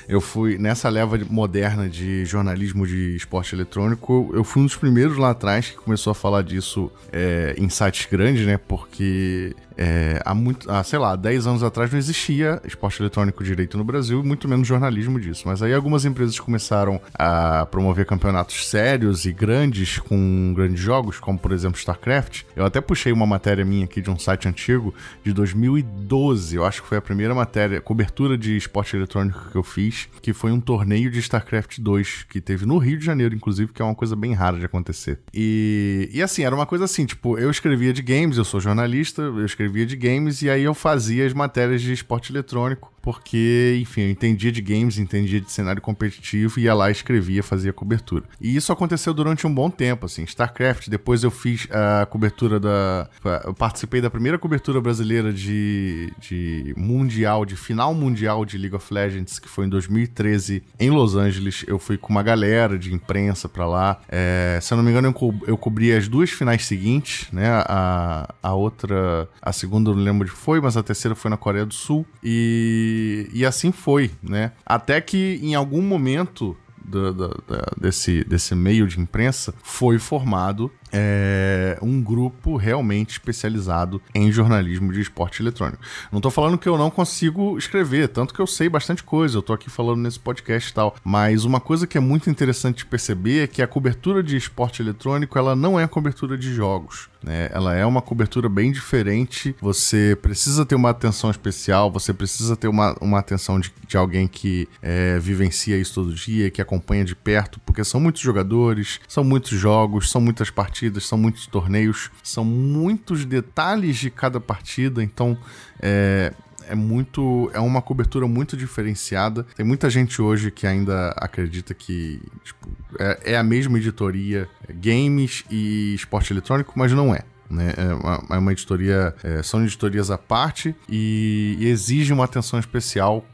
C: eu fui nessa leva moderna de jornalismo de esporte eletrônico, eu fui um dos primeiros lá atrás que começou a falar disso é, em sites grandes, né? Porque é, há muito, há, sei lá, 10 anos atrás não existia esporte eletrônico direito no Brasil, muito menos jornalismo disso. Mas aí algumas empresas começaram a promover campeonatos sérios e grandes com grandes jogos, como por exemplo StarCraft. Eu até puxei uma matéria minha aqui de um site antigo de 2012. Eu acho que foi a primeira matéria, cobertura de esporte eletrônico que eu fiz, que foi um torneio de StarCraft 2 que teve no Rio de Janeiro, inclusive, que é uma coisa bem rara de acontecer. E, e assim, era uma coisa assim, tipo, eu escrevia de games, eu sou jornalista, eu escrevia escrevia de games e aí eu fazia as matérias de esporte eletrônico porque, enfim, eu entendia de games, entendia de cenário competitivo, ia lá, escrevia, fazia cobertura. E isso aconteceu durante um bom tempo, assim. StarCraft, depois eu fiz a cobertura da. Eu participei da primeira cobertura brasileira de, de Mundial, de final mundial de League of Legends, que foi em 2013 em Los Angeles. Eu fui com uma galera de imprensa pra lá. É, se eu não me engano, eu, co eu cobri as duas finais seguintes, né? A, a outra, a segunda eu não lembro de foi, mas a terceira foi na Coreia do Sul. E e, assim foi, né? Até que em algum momento do, do, do, desse, desse meio de imprensa foi formado é, um grupo realmente especializado em jornalismo de esporte eletrônico. Não tô falando que eu não consigo escrever, tanto que eu sei bastante coisa, eu tô aqui falando nesse podcast e tal, mas uma coisa que é muito interessante perceber é que a cobertura de esporte eletrônico, ela não é a cobertura de jogos. Né? Ela é uma cobertura bem diferente. Você precisa ter uma atenção especial, você precisa ter uma, uma atenção de, de alguém que é, vivencia isso todo dia, que acompanha de perto, porque são muitos jogadores, são muitos jogos, são muitas partidas partidas, são muitos torneios, são muitos detalhes de cada partida, então é, é muito. É uma cobertura muito diferenciada. Tem muita gente hoje que ainda acredita que tipo, é, é, a mesma editoria, é games e esporte eletrônico, mas não é. Né? É, uma, é uma editoria. É, são editorias à parte e, e exige uma atenção especial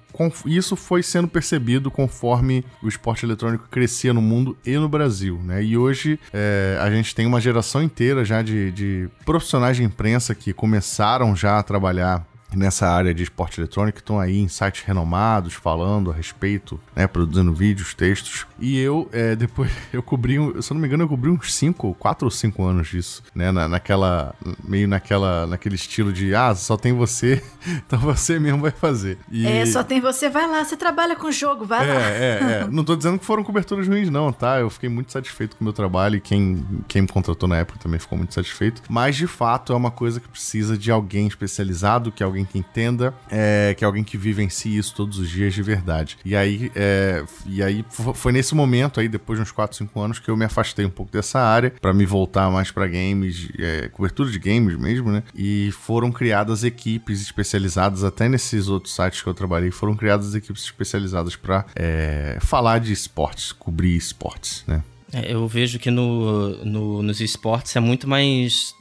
C: isso foi sendo percebido conforme o esporte eletrônico crescia no mundo e no Brasil, né? E hoje é, a gente tem uma geração inteira já de, de profissionais de imprensa que começaram já a trabalhar nessa área de esporte eletrônico, estão aí em sites renomados falando a respeito, né, produzindo vídeos, textos. E eu, é, depois, eu cobri, se eu não me engano, eu cobri uns 5, 4 ou 5 anos disso, né, na, naquela, meio naquela, naquele estilo de, ah, só tem você, então você mesmo vai fazer.
B: E... É, só tem você, vai lá, você trabalha com jogo, vai
C: é,
B: lá.
C: É, é, não tô dizendo que foram coberturas ruins não, tá? Eu fiquei muito satisfeito com o meu trabalho e quem, quem me contratou na época também ficou muito satisfeito, mas de fato é uma coisa que precisa de alguém especializado, que alguém alguém que entenda, é, que é alguém que vivencie isso todos os dias de verdade. E aí, é, e aí foi nesse momento aí, depois de uns 4, 5 anos, que eu me afastei um pouco dessa área para me voltar mais para games, é, cobertura de games mesmo, né? E foram criadas equipes especializadas, até nesses outros sites que eu trabalhei, foram criadas equipes especializadas para é, falar de esportes, cobrir esportes, né?
D: É, eu vejo que no, no, nos esportes é muito mais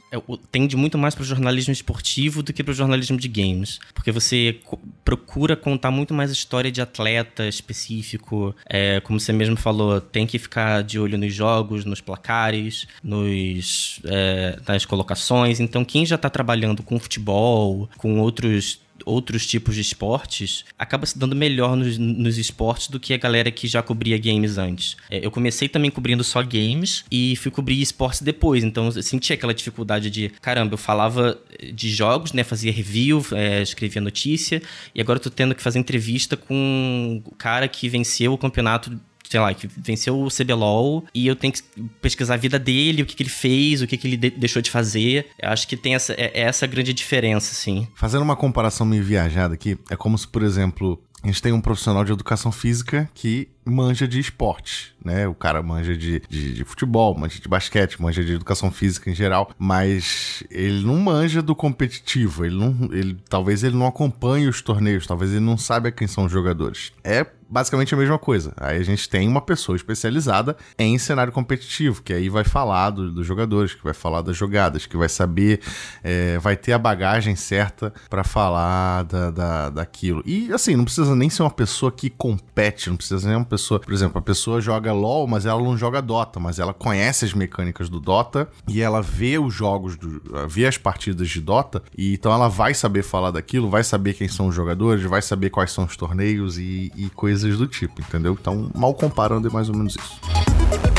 D: tende muito mais para o jornalismo esportivo do que para o jornalismo de games. Porque você procura contar muito mais história de atleta específico. É, como você mesmo falou, tem que ficar de olho nos jogos, nos placares, nos, é, nas colocações. Então, quem já está trabalhando com futebol, com outros outros tipos de esportes, acaba se dando melhor nos, nos esportes do que a galera que já cobria games antes. É, eu comecei também cobrindo só games e fui cobrir esportes depois, então eu senti aquela dificuldade de, caramba, eu falava de jogos, né, fazia review, é, escrevia notícia, e agora eu tô tendo que fazer entrevista com o cara que venceu o campeonato sei lá, que venceu o CBLOL e eu tenho que pesquisar a vida dele, o que, que ele fez, o que, que ele de deixou de fazer. Eu acho que tem essa, é, é essa grande diferença, assim.
C: Fazendo uma comparação meio viajada aqui, é como se, por exemplo, a gente tem um profissional de educação física que manja de esporte, né? O cara manja de, de, de, futebol, manja de basquete, manja de educação física em geral, mas ele não manja do competitivo, ele não, ele, talvez ele não acompanhe os torneios, talvez ele não saiba quem são os jogadores. É basicamente a mesma coisa. Aí a gente tem uma pessoa especializada em cenário competitivo, que aí vai falar do, dos jogadores, que vai falar das jogadas, que vai saber, é, vai ter a bagagem certa para falar da, da, daquilo. E assim, não precisa nem ser uma pessoa que compete, não precisa nem uma pessoa, por exemplo, a pessoa joga LoL, mas ela não joga Dota, mas ela conhece as mecânicas do Dota e ela vê os jogos, do, vê as partidas de Dota, e então ela vai saber falar daquilo, vai saber quem são os jogadores, vai saber quais são os torneios e, e coisas do tipo, entendeu? Então, mal comparando é mais ou menos isso.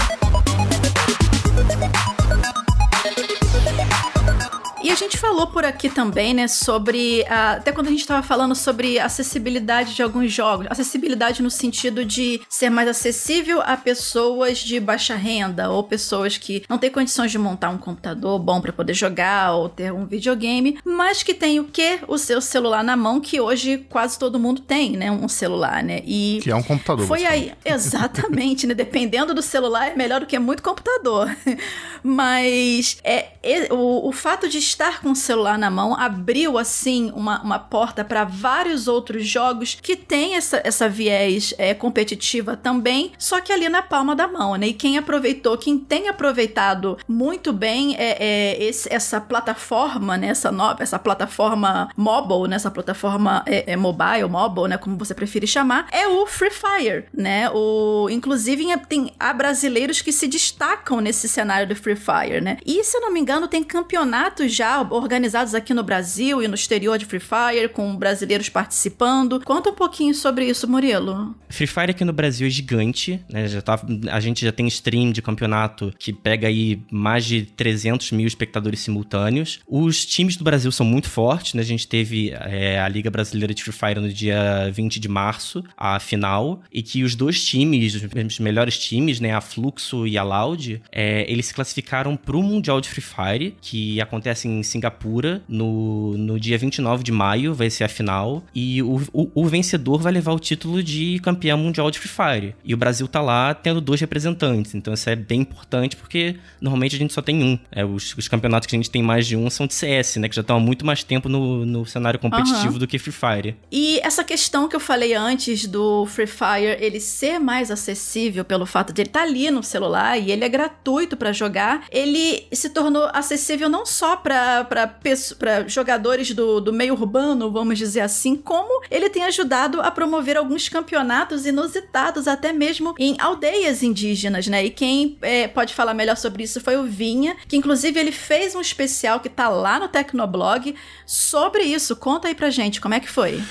B: A gente falou por aqui também, né, sobre. até quando a gente estava falando sobre acessibilidade de alguns jogos. Acessibilidade no sentido de ser mais acessível a pessoas de baixa renda ou pessoas que não têm condições de montar um computador bom para poder jogar ou ter um videogame, mas que tem o quê? O seu celular na mão, que hoje quase todo mundo tem, né? Um celular, né?
C: E. Que é um computador.
B: Foi aí. Exatamente, né? Dependendo do celular, é melhor do que muito computador. Mas é, é o, o fato de estar com o celular na mão abriu, assim, uma, uma porta para vários outros jogos que tem essa, essa viés é, competitiva também, só que ali na palma da mão, né? E quem aproveitou, quem tem aproveitado muito bem é, é esse, essa plataforma, né? Essa nova, essa plataforma mobile, né? Essa plataforma é, é mobile, mobile, né? Como você preferir chamar, é o Free Fire, né? O, inclusive, tem, há brasileiros que se destacam nesse cenário do Free Fire, né? E, se eu não me engano, tem campeonatos já organizados aqui no Brasil e no exterior de Free Fire, com brasileiros participando. Conta um pouquinho sobre isso, Murilo.
D: Free Fire aqui no Brasil é gigante, né? Já tá, a gente já tem stream de campeonato que pega aí mais de 300 mil espectadores simultâneos. Os times do Brasil são muito fortes, né? A gente teve é, a Liga Brasileira de Free Fire no dia 20 de março, a final, e que os dois times, os melhores times, né? A Fluxo e a Loud, é, eles se classificaram para o Mundial de Free Fire, que acontece em Singapura no, no dia 29 de maio, vai ser a final. E o, o, o, vencedor vai levar o título de campeão mundial de Free Fire. E o Brasil tá lá tendo dois representantes. Então isso é bem importante porque normalmente a gente só tem um. É, os, os campeonatos que a gente tem mais de um são de CS, né? Que já estão há muito mais tempo no, no cenário competitivo uhum. do que Free Fire.
B: E essa questão que eu falei antes do Free Fire ele ser mais acessível pelo fato de ele estar tá ali no celular e ele é gratuito para jogar, ele se tornou acessível não só para para jogadores do, do meio urbano, vamos dizer assim, como ele tem ajudado a promover alguns campeonatos inusitados, até mesmo em aldeias indígenas, né? E quem é, pode falar melhor sobre isso foi o Vinha, que inclusive ele fez um especial que tá lá no Tecnoblog sobre isso. Conta aí pra gente, como é que foi?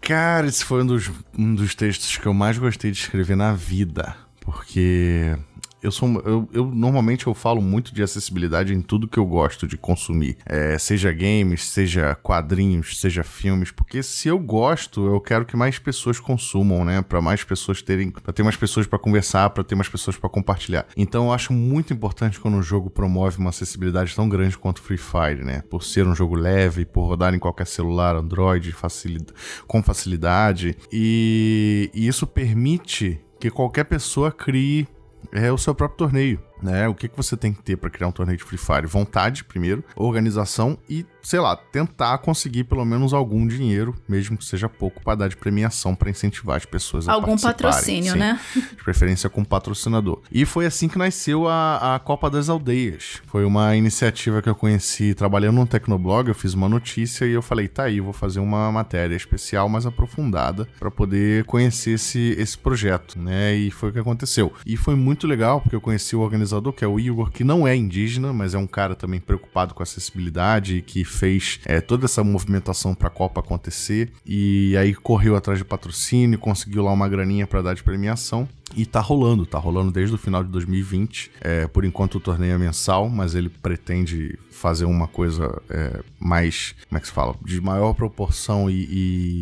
C: Cara, esse foi um dos, um dos textos que eu mais gostei de escrever na vida, porque eu sou. Eu, eu, normalmente eu falo muito de acessibilidade em tudo que eu gosto de consumir. É, seja games, seja quadrinhos, seja filmes. Porque se eu gosto, eu quero que mais pessoas consumam, né? Para mais pessoas terem. para ter mais pessoas para conversar, para ter mais pessoas para compartilhar. Então eu acho muito importante quando um jogo promove uma acessibilidade tão grande quanto Free Fire, né? Por ser um jogo leve, por rodar em qualquer celular, Android, com facilidade. E, e isso permite que qualquer pessoa crie é, o seu próprio torneio né? O que, que você tem que ter para criar um torneio de Free Fire? Vontade, primeiro, organização e, sei lá, tentar conseguir pelo menos algum dinheiro, mesmo que seja pouco, para dar de premiação para incentivar as pessoas a
B: Algum patrocínio,
C: sim,
B: né?
C: De preferência com patrocinador. E foi assim que nasceu a, a Copa das Aldeias. Foi uma iniciativa que eu conheci trabalhando no Tecnoblog, eu fiz uma notícia e eu falei, tá aí, vou fazer uma matéria especial mais aprofundada para poder conhecer esse, esse projeto, né? E foi o que aconteceu. E foi muito legal, porque eu conheci o organizador que é o Igor, que não é indígena, mas é um cara também preocupado com acessibilidade e que fez é, toda essa movimentação para a Copa acontecer. E aí correu atrás de patrocínio, conseguiu lá uma graninha para dar de premiação. E tá rolando, tá rolando desde o final de 2020. É, por enquanto o torneio é mensal, mas ele pretende fazer uma coisa é, mais, como é que se fala? De maior proporção e,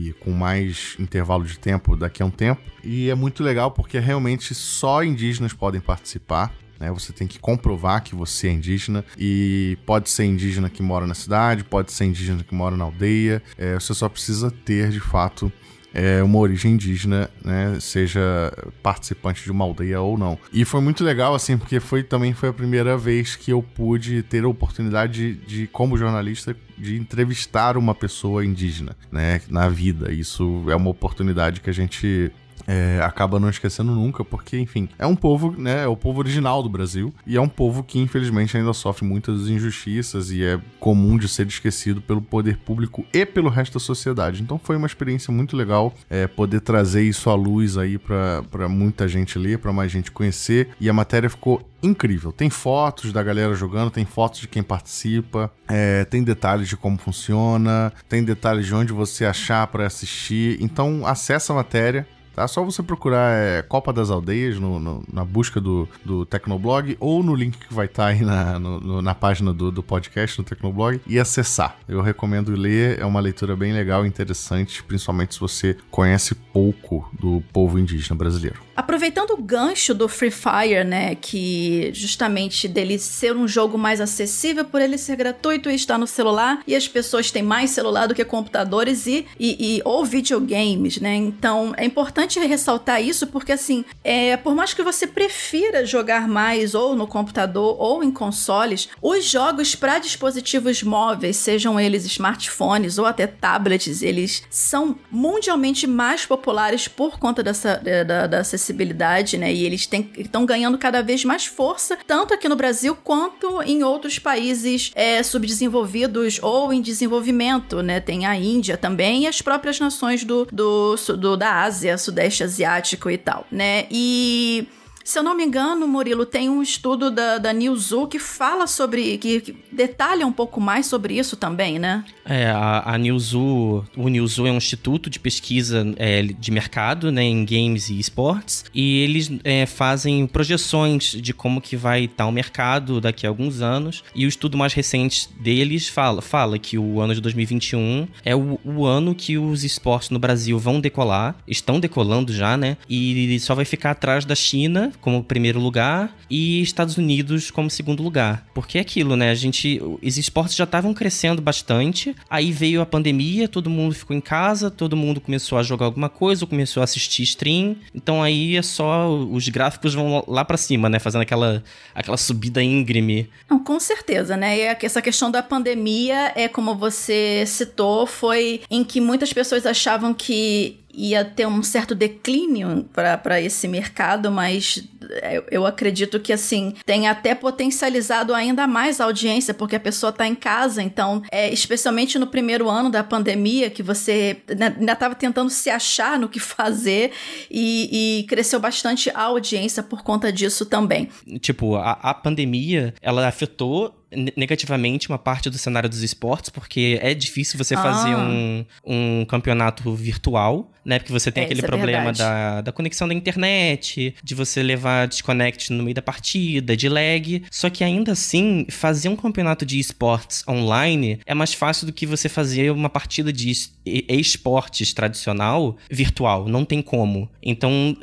C: e, com mais intervalo de tempo daqui a um tempo. E é muito legal porque realmente só indígenas podem participar. Né? Você tem que comprovar que você é indígena e pode ser indígena que mora na cidade, pode ser indígena que mora na aldeia. É, você só precisa ter de fato é, uma origem indígena, né, seja participante de uma aldeia ou não. E foi muito legal, assim, porque foi também foi a primeira vez que eu pude ter a oportunidade de, de como jornalista, de entrevistar uma pessoa indígena, né, na vida. Isso é uma oportunidade que a gente é, acaba não esquecendo nunca, porque, enfim, é um povo, né? É o povo original do Brasil e é um povo que, infelizmente, ainda sofre muitas injustiças e é comum de ser esquecido pelo poder público e pelo resto da sociedade. Então foi uma experiência muito legal é, poder trazer isso à luz aí para muita gente ler, para mais gente conhecer e a matéria ficou incrível. Tem fotos da galera jogando, tem fotos de quem participa, é, tem detalhes de como funciona, tem detalhes de onde você achar para assistir. Então acessa a matéria Tá? Só você procurar é, Copa das Aldeias no, no, na busca do, do Tecnoblog ou no link que vai estar tá aí na, no, na página do, do podcast no Tecnoblog e acessar. Eu recomendo ler, é uma leitura bem legal e interessante, principalmente se você conhece pouco do povo indígena brasileiro.
B: Aproveitando o gancho do Free Fire, né, que justamente dele ser um jogo mais acessível por ele ser gratuito e estar no celular, e as pessoas têm mais celular do que computadores e, e, e ou videogames, né? Então é importante ressaltar isso porque assim, é, por mais que você prefira jogar mais ou no computador ou em consoles, os jogos para dispositivos móveis, sejam eles smartphones ou até tablets, eles são mundialmente mais populares por conta dessa da, da acessibilidade acessibilidade, né? E eles estão ganhando cada vez mais força, tanto aqui no Brasil quanto em outros países é, subdesenvolvidos ou em desenvolvimento, né? Tem a Índia também e as próprias nações do, do, do da Ásia, Sudeste Asiático e tal, né? E se eu não me engano, Murilo, tem um estudo da, da que fala sobre. Que, que, detalha um pouco mais sobre isso também, né?
D: É, a, a. O Newzoo é um instituto de pesquisa é, de mercado, né, em games e esportes. E eles é, fazem projeções de como que vai estar o mercado daqui a alguns anos. E o estudo mais recente deles fala, fala que o ano de 2021 é o, o ano que os esportes no Brasil vão decolar. Estão decolando já, né? E só vai ficar atrás da China como primeiro lugar e Estados Unidos como segundo lugar. Porque é aquilo, né? A gente. Os esportes já estavam crescendo bastante, aí veio a pandemia, todo mundo ficou em casa, todo mundo começou a jogar alguma coisa, começou a assistir stream. Então aí é só. Os gráficos vão lá para cima, né? Fazendo aquela, aquela subida íngreme.
B: Não, com certeza, né? E essa questão da pandemia é como você citou, foi em que muitas pessoas achavam que ia ter um certo declínio para esse mercado, mas eu, eu, acredito que assim tem até potencializado ainda mais a audiência, porque a pessoa está em casa, então, é, especialmente no primeiro ano da pandemia, que você né, ainda estava tentando se achar no que fazer e, e, cresceu bastante a audiência por conta disso também.
D: Tipo, a, a pandemia ela afetou negativamente uma parte do cenário dos esportes, porque é difícil você ah. fazer um, um campeonato virtual, né? Porque você tem é, aquele é problema é da, da conexão da internet, de você levar desconnect no meio da partida, de lag. Só que ainda assim, fazer um campeonato de esportes online é mais fácil do que você fazer uma partida de esportes tradicional virtual. Não tem como. Então,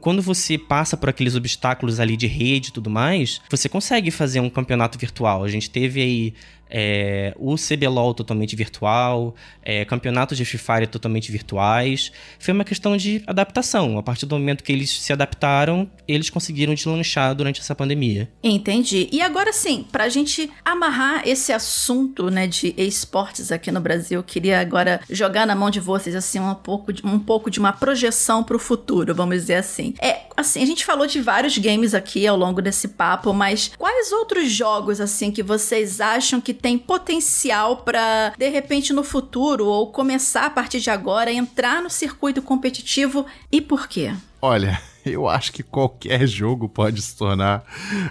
D: quando você passa por aqueles obstáculos ali de rede e tudo mais, você consegue fazer um campeonato virtual. A gente teve aí é, o CBLOL totalmente virtual, é, campeonatos de Fire totalmente virtuais. Foi uma questão de adaptação. A partir do momento que eles se adaptaram, eles conseguiram deslanchar durante essa pandemia.
B: Entendi. E agora sim, pra gente amarrar esse assunto né, de esportes aqui no Brasil, eu queria agora jogar na mão de vocês assim um pouco de, um pouco de uma projeção pro futuro, vamos dizer assim. É, assim, a gente falou de vários games aqui ao longo desse papo, mas quais outros jogos assim que vocês acham que tem potencial para de repente no futuro ou começar a partir de agora entrar no circuito competitivo e por quê?
C: Olha, eu acho que qualquer jogo pode se tornar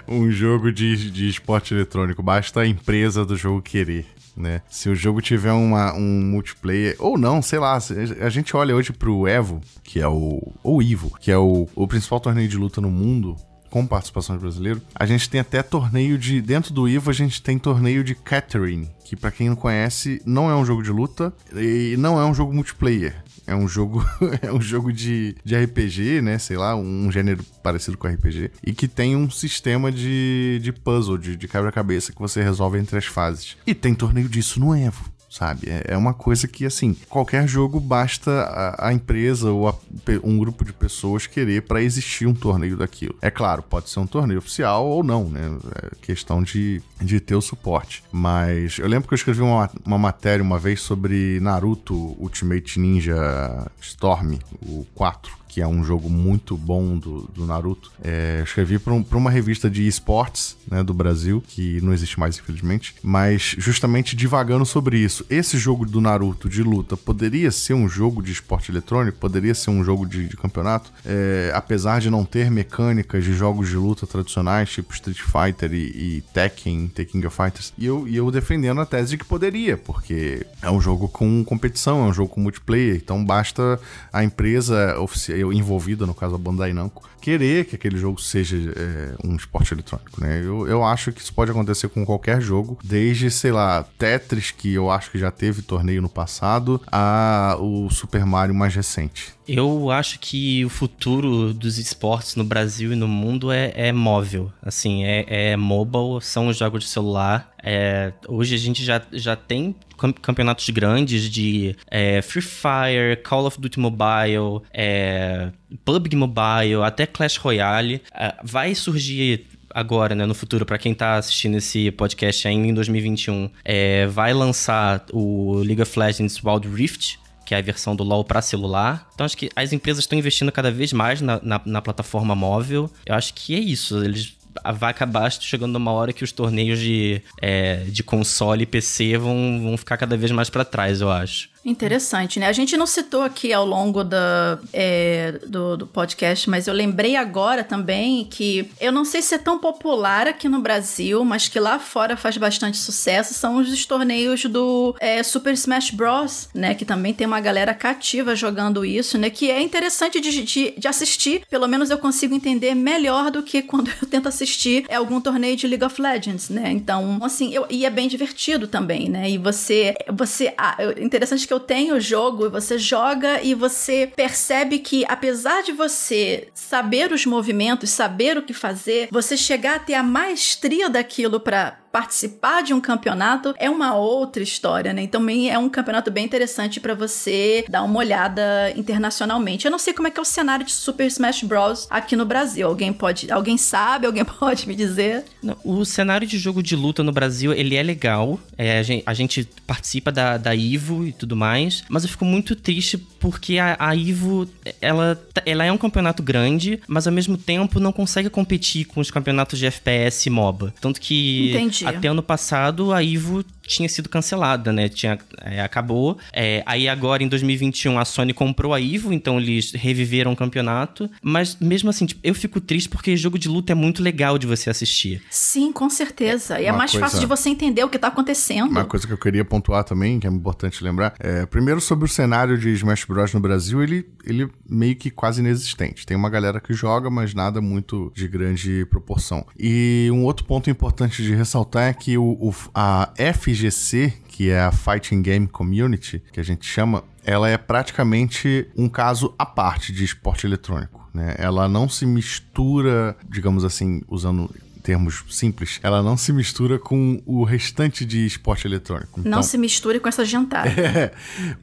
C: um jogo de, de esporte eletrônico. Basta a empresa do jogo querer. Né? Se o jogo tiver uma, um multiplayer, ou não, sei lá, a gente olha hoje pro Evo, que é o. ou Ivo, que é o, o principal torneio de luta no mundo, com participação de brasileiro. A gente tem até torneio de. Dentro do Ivo, a gente tem torneio de Catherine, que para quem não conhece, não é um jogo de luta e não é um jogo multiplayer. É um jogo, é um jogo de, de RPG, né? Sei lá, um gênero parecido com RPG. E que tem um sistema de, de puzzle, de, de quebra-cabeça que você resolve entre as fases. E tem torneio disso no Evo sabe? É, é uma coisa que, assim, qualquer jogo basta a, a empresa ou a, um grupo de pessoas querer para existir um torneio daquilo. É claro, pode ser um torneio oficial ou não, né? É questão de, de ter o suporte. Mas eu lembro que eu escrevi uma, uma matéria uma vez sobre Naruto Ultimate Ninja Storm, o 4 que é um jogo muito bom do, do Naruto. É, escrevi para um, uma revista de esportes né, do Brasil, que não existe mais, infelizmente, mas justamente divagando sobre isso. Esse jogo do Naruto de luta poderia ser um jogo de esporte eletrônico, poderia ser um jogo de, de campeonato, é, apesar de não ter mecânicas de jogos de luta tradicionais, tipo Street Fighter e, e Tekken, King of Fighters. E eu, e eu defendendo a tese de que poderia, porque é um jogo com competição, é um jogo com multiplayer, então basta a empresa oficial envolvida, no caso a Bandai Namco, querer que aquele jogo seja é, um esporte eletrônico, né? Eu, eu acho que isso pode acontecer com qualquer jogo, desde, sei lá, Tetris, que eu acho que já teve torneio no passado, a o Super Mario mais recente.
D: Eu acho que o futuro dos esportes no Brasil e no mundo é, é móvel. Assim, é, é mobile, são os jogos de celular. É, hoje a gente já, já tem campeonatos grandes de é, Free Fire, Call of Duty Mobile, é, PUBG Mobile, até Clash Royale. É, vai surgir agora, né, no futuro, para quem tá assistindo esse podcast ainda em 2021, é, vai lançar o League of Legends Wild Rift, que é a versão do LoL para celular. Então acho que as empresas estão investindo cada vez mais na, na, na, plataforma móvel. Eu acho que é isso. Eles vai acabar chegando numa hora que os torneios de, é, de console e PC vão, vão ficar cada vez mais para trás, eu acho.
B: Interessante, né? A gente não citou aqui ao longo da, é, do, do, podcast, mas eu lembrei agora também que eu não sei se é tão popular aqui no Brasil, mas que lá fora faz bastante sucesso, são os torneios do é, Super Smash Bros, né? Que também tem uma galera cativa jogando isso, né? Que é interessante de, de, de assistir, pelo menos eu consigo entender melhor do que quando eu tento assistir é, algum torneio de League of Legends, né? Então, assim, eu, e é bem divertido também, né? E você, você, ah, interessante que eu tenho o jogo, você joga e você percebe que, apesar de você saber os movimentos, saber o que fazer, você chegar a ter a maestria daquilo para participar de um campeonato é uma outra história, né? Então também é um campeonato bem interessante para você dar uma olhada internacionalmente. Eu não sei como é que é o cenário de Super Smash Bros aqui no Brasil. Alguém pode, alguém sabe? Alguém pode me dizer?
D: O cenário de jogo de luta no Brasil ele é legal. É, a, gente, a, gente, participa da, da Ivo e tudo mais, mas eu fico muito triste porque a, a Ivo ela, ela é um campeonato grande, mas ao mesmo tempo não consegue competir com os campeonatos de FPS e MOBA. Tanto que
B: Entendi.
D: Até ano passado, a Ivo tinha sido cancelada, né? Tinha, é, acabou. É, aí agora, em 2021, a Sony comprou a Ivo, então eles reviveram o campeonato. Mas mesmo assim, tipo, eu fico triste porque jogo de luta é muito legal de você assistir.
B: Sim, com certeza. E é mais
C: coisa-
B: fácil de você entender o que tá acontecendo.
C: Uma coisa que eu queria pontuar também, que é importante lembrar, é, primeiro sobre o cenário de Smash Bros no Brasil, ele, ele meio que quase inexistente. Tem uma galera que joga, mas nada muito de grande proporção. E um outro ponto importante de ressaltar é que o, o- a FGC, que é a Fighting Game Community, que a gente chama, ela é praticamente um caso à parte de esporte eletrônico. Né? Ela não se mistura, digamos assim, usando termos simples, ela não se mistura com o restante de esporte eletrônico.
B: Não
C: Então-
B: se misture com essa gentada.
C: é,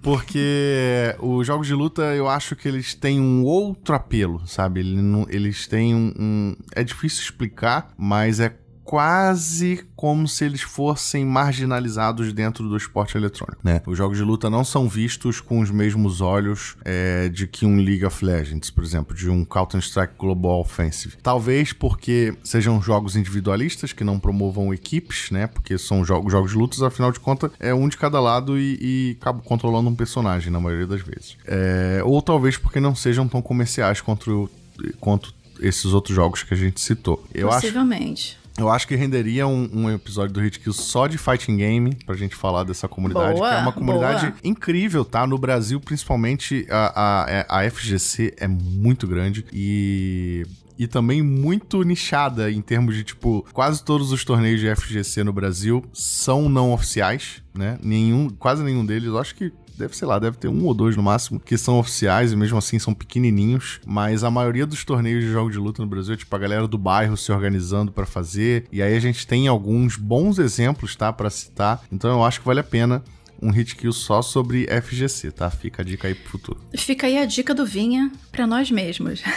C: porque os jogos de luta eu acho que eles têm um outro apelo, sabe? Ele não- eles têm um, um- É difícil explicar, mas é quase como se eles fossem marginalizados dentro do esporte eletrônico, né? Os jogos de luta não são vistos com os mesmos olhos é, de que um League of Legends, por exemplo, de um Counter-Strike Global Offensive. Talvez porque sejam jogos individualistas que não promovam equipes, né? Porque são jogos, jogos de lutas, afinal de contas, é um de cada lado e, e acaba controlando um personagem na maioria das vezes. É, ou talvez porque não sejam tão comerciais quanto, quanto esses outros jogos que a gente citou. Eu acho
B: Possivelmente.
C: Eu acho que renderia um, um episódio do Hit Kill só de fighting game pra gente falar dessa comunidade,
B: Boa,
C: que é uma comunidade
B: boa.
C: incrível, tá? No Brasil, principalmente, a, a, a FGC é muito grande e. E também muito nichada em termos de, tipo, quase todos os torneios de FGC no Brasil são não oficiais, né? Nenhum, quase nenhum deles, eu acho que deve, sei lá, deve ter um ou dois no máximo, que são oficiais e mesmo assim são pequenininhos. Mas a maioria dos torneios de jogos de luta no Brasil é tipo a galera do bairro se organizando pra fazer. E aí a gente tem alguns bons exemplos, tá? Pra citar. Então eu acho que vale a pena um hit kill só sobre FGC, tá? Fica a dica aí pro futuro.
B: Fica aí a dica do Vinha pra nós mesmos.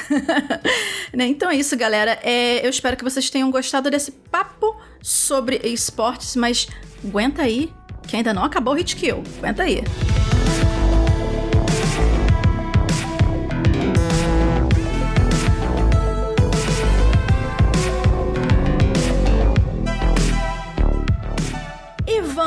B: Né, então é isso, galera. É, eu espero que vocês tenham gostado desse papo sobre esportes, mas aguenta aí, que ainda não acabou o Hit Kill. Aguenta aí.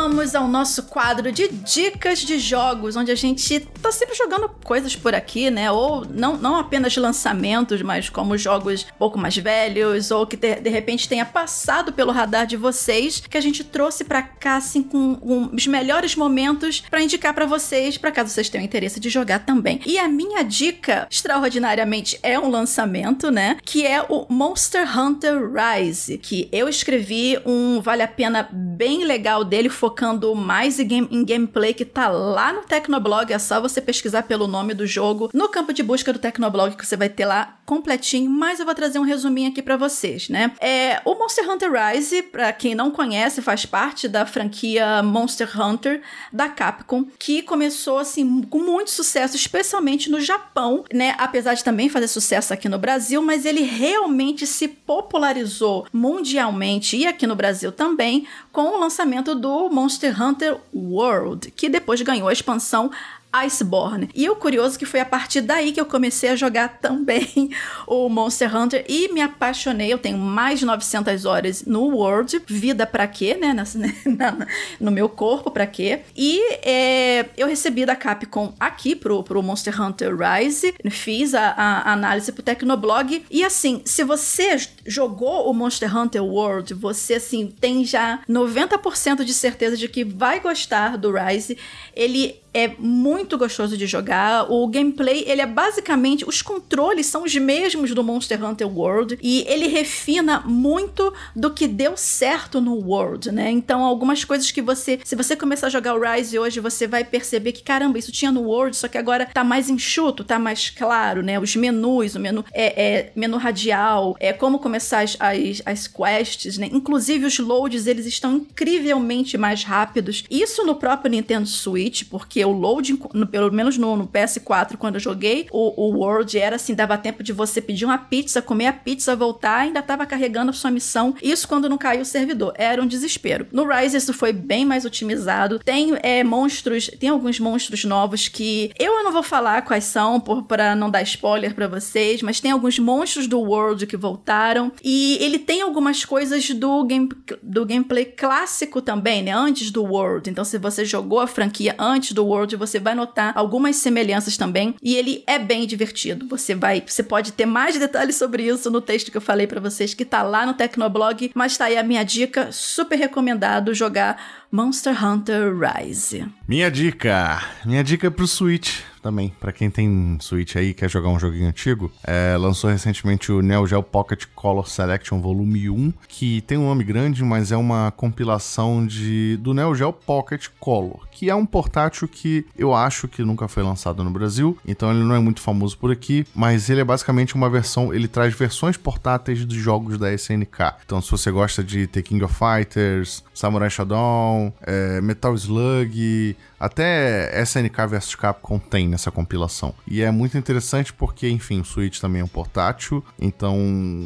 B: Vamos ao nosso quadro de dicas de jogos, onde a gente tá sempre jogando coisas por aqui, né? Ou não, não apenas lançamentos, mas como jogos um pouco mais velhos, ou que de, repente tenha passado pelo radar de vocês, que a gente trouxe pra cá, assim, com, com os melhores momentos pra indicar pra vocês, pra caso vocês tenham interesse de jogar também. E a minha dica, extraordinariamente, é um lançamento, né? Que é o Monster Hunter Rise, que eu escrevi um vale a pena bem legal dele, focando mais em, game- em gameplay, que tá lá no Tecnoblog. É só você pesquisar pelo nome do jogo no campo de busca do Tecnoblog, que você vai ter lá completinho. Mas eu vou trazer um resuminho aqui pra vocês, né? É, o Monster Hunter Rise, pra quem não conhece, faz parte da franquia Monster Hunter da Capcom, que começou assim com muito sucesso, especialmente no Japão, né? Apesar de também fazer sucesso aqui no Brasil, mas ele realmente se popularizou mundialmente e aqui no Brasil também com o lançamento do Monster Hunter World, que depois ganhou a expansão Iceborne. E o curioso é que foi a partir daí que eu comecei a jogar também o Monster Hunter e me apaixonei. Eu tenho mais de 900 horas no World. Vida pra quê, né? Na- no meu corpo, pra quê? E é, eu recebi da Capcom aqui pro, pro Monster Hunter Rise. Fiz a, a análise pro Tecnoblog. E assim, se você jogou o Monster Hunter World, você assim tem já 90% de certeza de que vai gostar do Rise. Ele é muito gostoso de jogar. O gameplay, ele é basicamente. Os controles são os mesmos do Monster Hunter World. E ele refina muito do que deu certo no World, né? Então, algumas coisas que você. Se você começar a jogar o Rise hoje, você vai perceber que, caramba, isso tinha no World, só que agora tá mais enxuto, tá mais claro, né? Os menus, o menu é, é menu radial, é como começar as, as, as quests, né? Inclusive, os loads, eles estão incrivelmente mais rápidos. Isso no próprio Nintendo Switch, porque o loading, no, pelo menos no, no, PS4, quando eu joguei, o, o World era assim, dava tempo de você pedir uma pizza, comer a pizza, voltar, ainda tava carregando a sua missão. Isso quando não caiu o servidor. Era um desespero. No Rise isso foi bem mais otimizado. Tem é, monstros, tem alguns monstros novos que eu não vou falar quais são, por, pra não dar spoiler para vocês, mas tem alguns monstros do World que voltaram. E ele tem algumas coisas do, game, do gameplay clássico também, né? Antes do World. Então, se você jogou a franquia antes do World, você vai notar algumas semelhanças também. E ele é bem divertido. Você vai, você pode ter mais detalhes sobre isso no texto que eu falei para vocês, que tá lá no Tecnoblog. Mas tá aí a minha dica, super recomendado jogar Monster Hunter Rise.
C: Minha dica, minha dica é pro Switch também. Para quem tem Switch aí quer jogar um joguinho antigo, é, lançou recentemente o Neo Geo Pocket Color Selection Volume 1, que tem um nome grande, mas é uma compilação de do Neo Geo Pocket Color, que é um portátil que eu acho que nunca foi lançado no Brasil, então ele não é muito famoso por aqui, mas ele é basicamente uma versão, ele traz versões portáteis dos jogos da SNK. Então se você gosta de The King of Fighters, Samurai Shodown, é, Metal Slug, até SNK vs Capcom tem nessa compilação. E é muito interessante porque, enfim, o Switch também é um portátil, então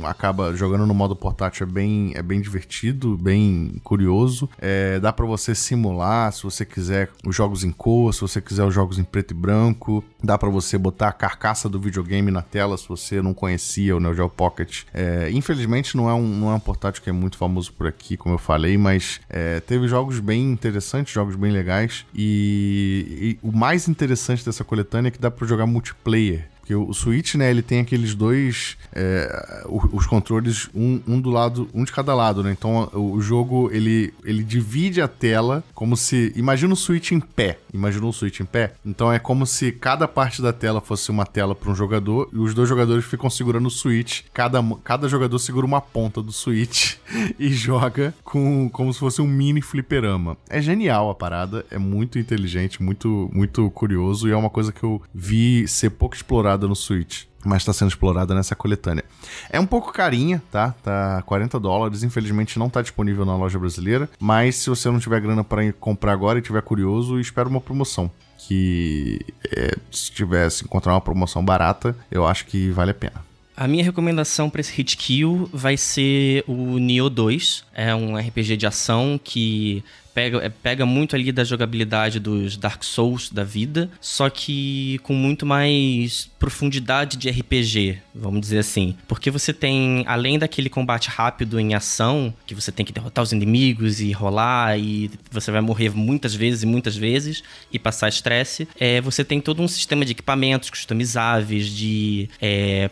C: acaba jogando no modo portátil é bem, é bem divertido, bem curioso. É, dá para você simular, se você quiser, os jogos em cor, se você quiser os jogos em preto e branco. Dá para você botar a carcaça do videogame na tela se você não conhecia o Neo Geo Pocket. É, infelizmente não é, um, não é um portátil que é muito famoso por aqui, como eu falei, mas é, teve jogos bem interessantes, jogos bem legais e e, o mais interessante dessa coletânea é que dá para jogar multiplayer. Porque o Switch, né, ele tem aqueles dois. É, os controles, um, um, do lado, um de cada lado, né? Então o jogo ele, ele divide a tela como se. Imagina o Switch em pé. Imagina o Switch em pé? Então é como se cada parte da tela fosse uma tela para um jogador e os dois jogadores ficam segurando o Switch. Cada, cada jogador segura uma ponta do Switch e joga com como se fosse um mini fliperama. É genial a parada, é muito inteligente, muito, muito curioso e é uma coisa que eu vi ser pouco explorada explorada no Switch, mas está sendo explorada nessa coletânea. É um pouco carinha, tá? Tá 40 dólares, infelizmente não está disponível na loja brasileira, mas se você não tiver grana para comprar agora e tiver curioso, espera uma promoção. Que é, se tivesse encontrar uma promoção barata, eu acho que vale a pena.
D: A minha recomendação para esse hit kill vai ser o Nioh 2. É um RPG de ação que pega, é, pega muito ali da jogabilidade dos Dark Souls da vida, só que com muito mais profundidade de RPG, vamos dizer assim. Porque você tem, além daquele combate rápido em ação, que você tem que derrotar os inimigos e rolar, e você vai morrer muitas vezes e muitas vezes e passar estresse, é, você tem todo um sistema de equipamentos customizáveis, de é,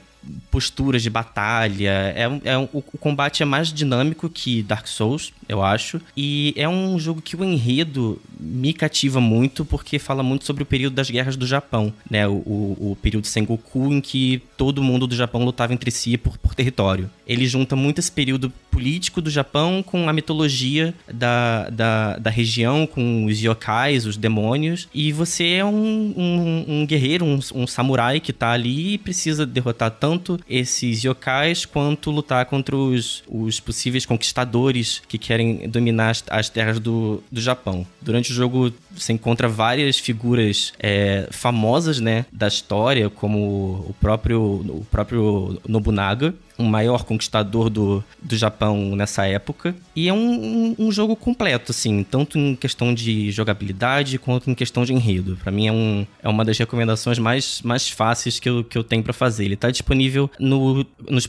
D: posturas de batalha. É, é um, o, combate é mais dinâmico que Dark Souls, eu acho. E é um jogo que o enredo me cativa muito porque fala muito sobre o período das guerras do Japão, né? O, o, o período Sengoku em que todo mundo do Japão lutava entre si por, por território. Ele junta muito esse período político do Japão com a mitologia da, da, da região, com os yokais, os demônios. E você é um, um, um guerreiro, um, um samurai que tá ali e precisa derrotar tanto esses yokais quanto lutar contra os, os possíveis conquistadores que querem dominar as, as terras do, do Japão. Durante o jogo você encontra várias figuras é, famosas né, da história, como o próprio, o próprio Nobunaga, o maior conquistador do, do Japão nessa época. E é um, um, um, jogo completo, assim, tanto em questão de jogabilidade quanto em questão de enredo. Para mim é, um, é uma das recomendações mais, mais fáceis que eu, que eu tenho para fazer. Ele tá disponível no, nos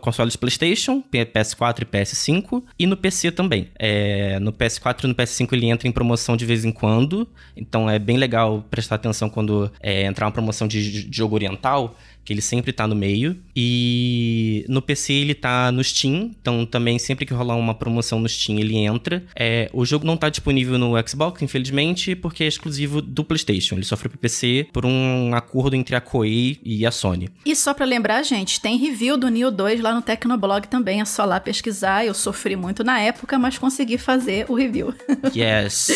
D: consoles PlayStation, PS4 e PS5, e no PC também. É, no PS4 e no PS5 ele entra em promoção de vez em quando, então é bem legal prestar atenção quando é, entrar uma promoção de, de jogo oriental que ele sempre tá no meio. E no PC ele tá no Steam, então também sempre que rolar uma promoção no Steam ele entra. É, o jogo não tá disponível no Xbox, infelizmente, porque é exclusivo do PlayStation. Ele sofre pro PC por um acordo entre a Koei e a Sony.
B: E só para lembrar, gente, tem review do Neo 2 lá no Tecnoblog também, é só lá pesquisar. Eu sofri muito na época, mas consegui fazer o review.
D: Yes.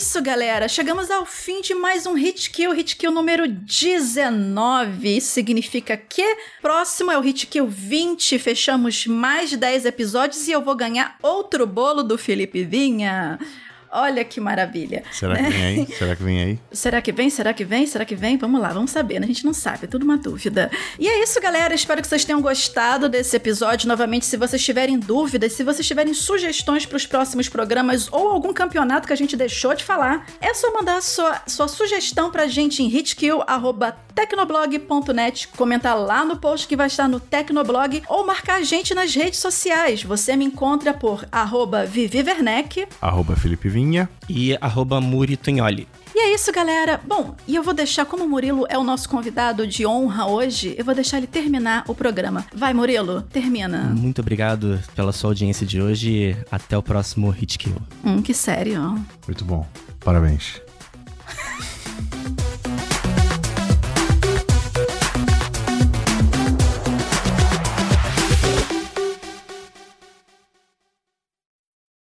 B: Isso, galera. Chegamos ao fim de mais um Hit Kill, Hit Kill número 19. Isso significa que próximo é o Hit Kill 20. Fechamos mais 10 episódios e eu vou ganhar outro bolo do Felipe Vinha. Olha que maravilha.
C: Será que vem aí? Será que vem aí?
B: Será que vem? Será que vem? Será que vem? Vamos lá, vamos saber, né? A gente não sabe, é tudo uma dúvida. E é isso, galera. Espero que vocês tenham gostado desse episódio. Novamente, se vocês tiverem dúvidas, se vocês tiverem sugestões para os próximos programas ou algum campeonato que a gente deixou de falar, é só mandar sua, sua sugestão pra gente em hitkill.tecnoblog.net, comentar lá no post que vai estar no Tecnoblog ou marcar a gente nas redes sociais. Você me encontra por arroba Vivi Werneck,
C: Arroba Felipe Vinha.
D: E arroba Muri Tunholi.
B: E é isso, galera. Bom, e eu vou deixar, como o Murilo é o nosso convidado de honra hoje, eu vou deixar ele terminar o programa. Vai, Murilo, termina.
D: Muito obrigado pela sua audiência de hoje e até o próximo Hit Kill.
B: Hum, que sério.
C: Muito bom. Parabéns.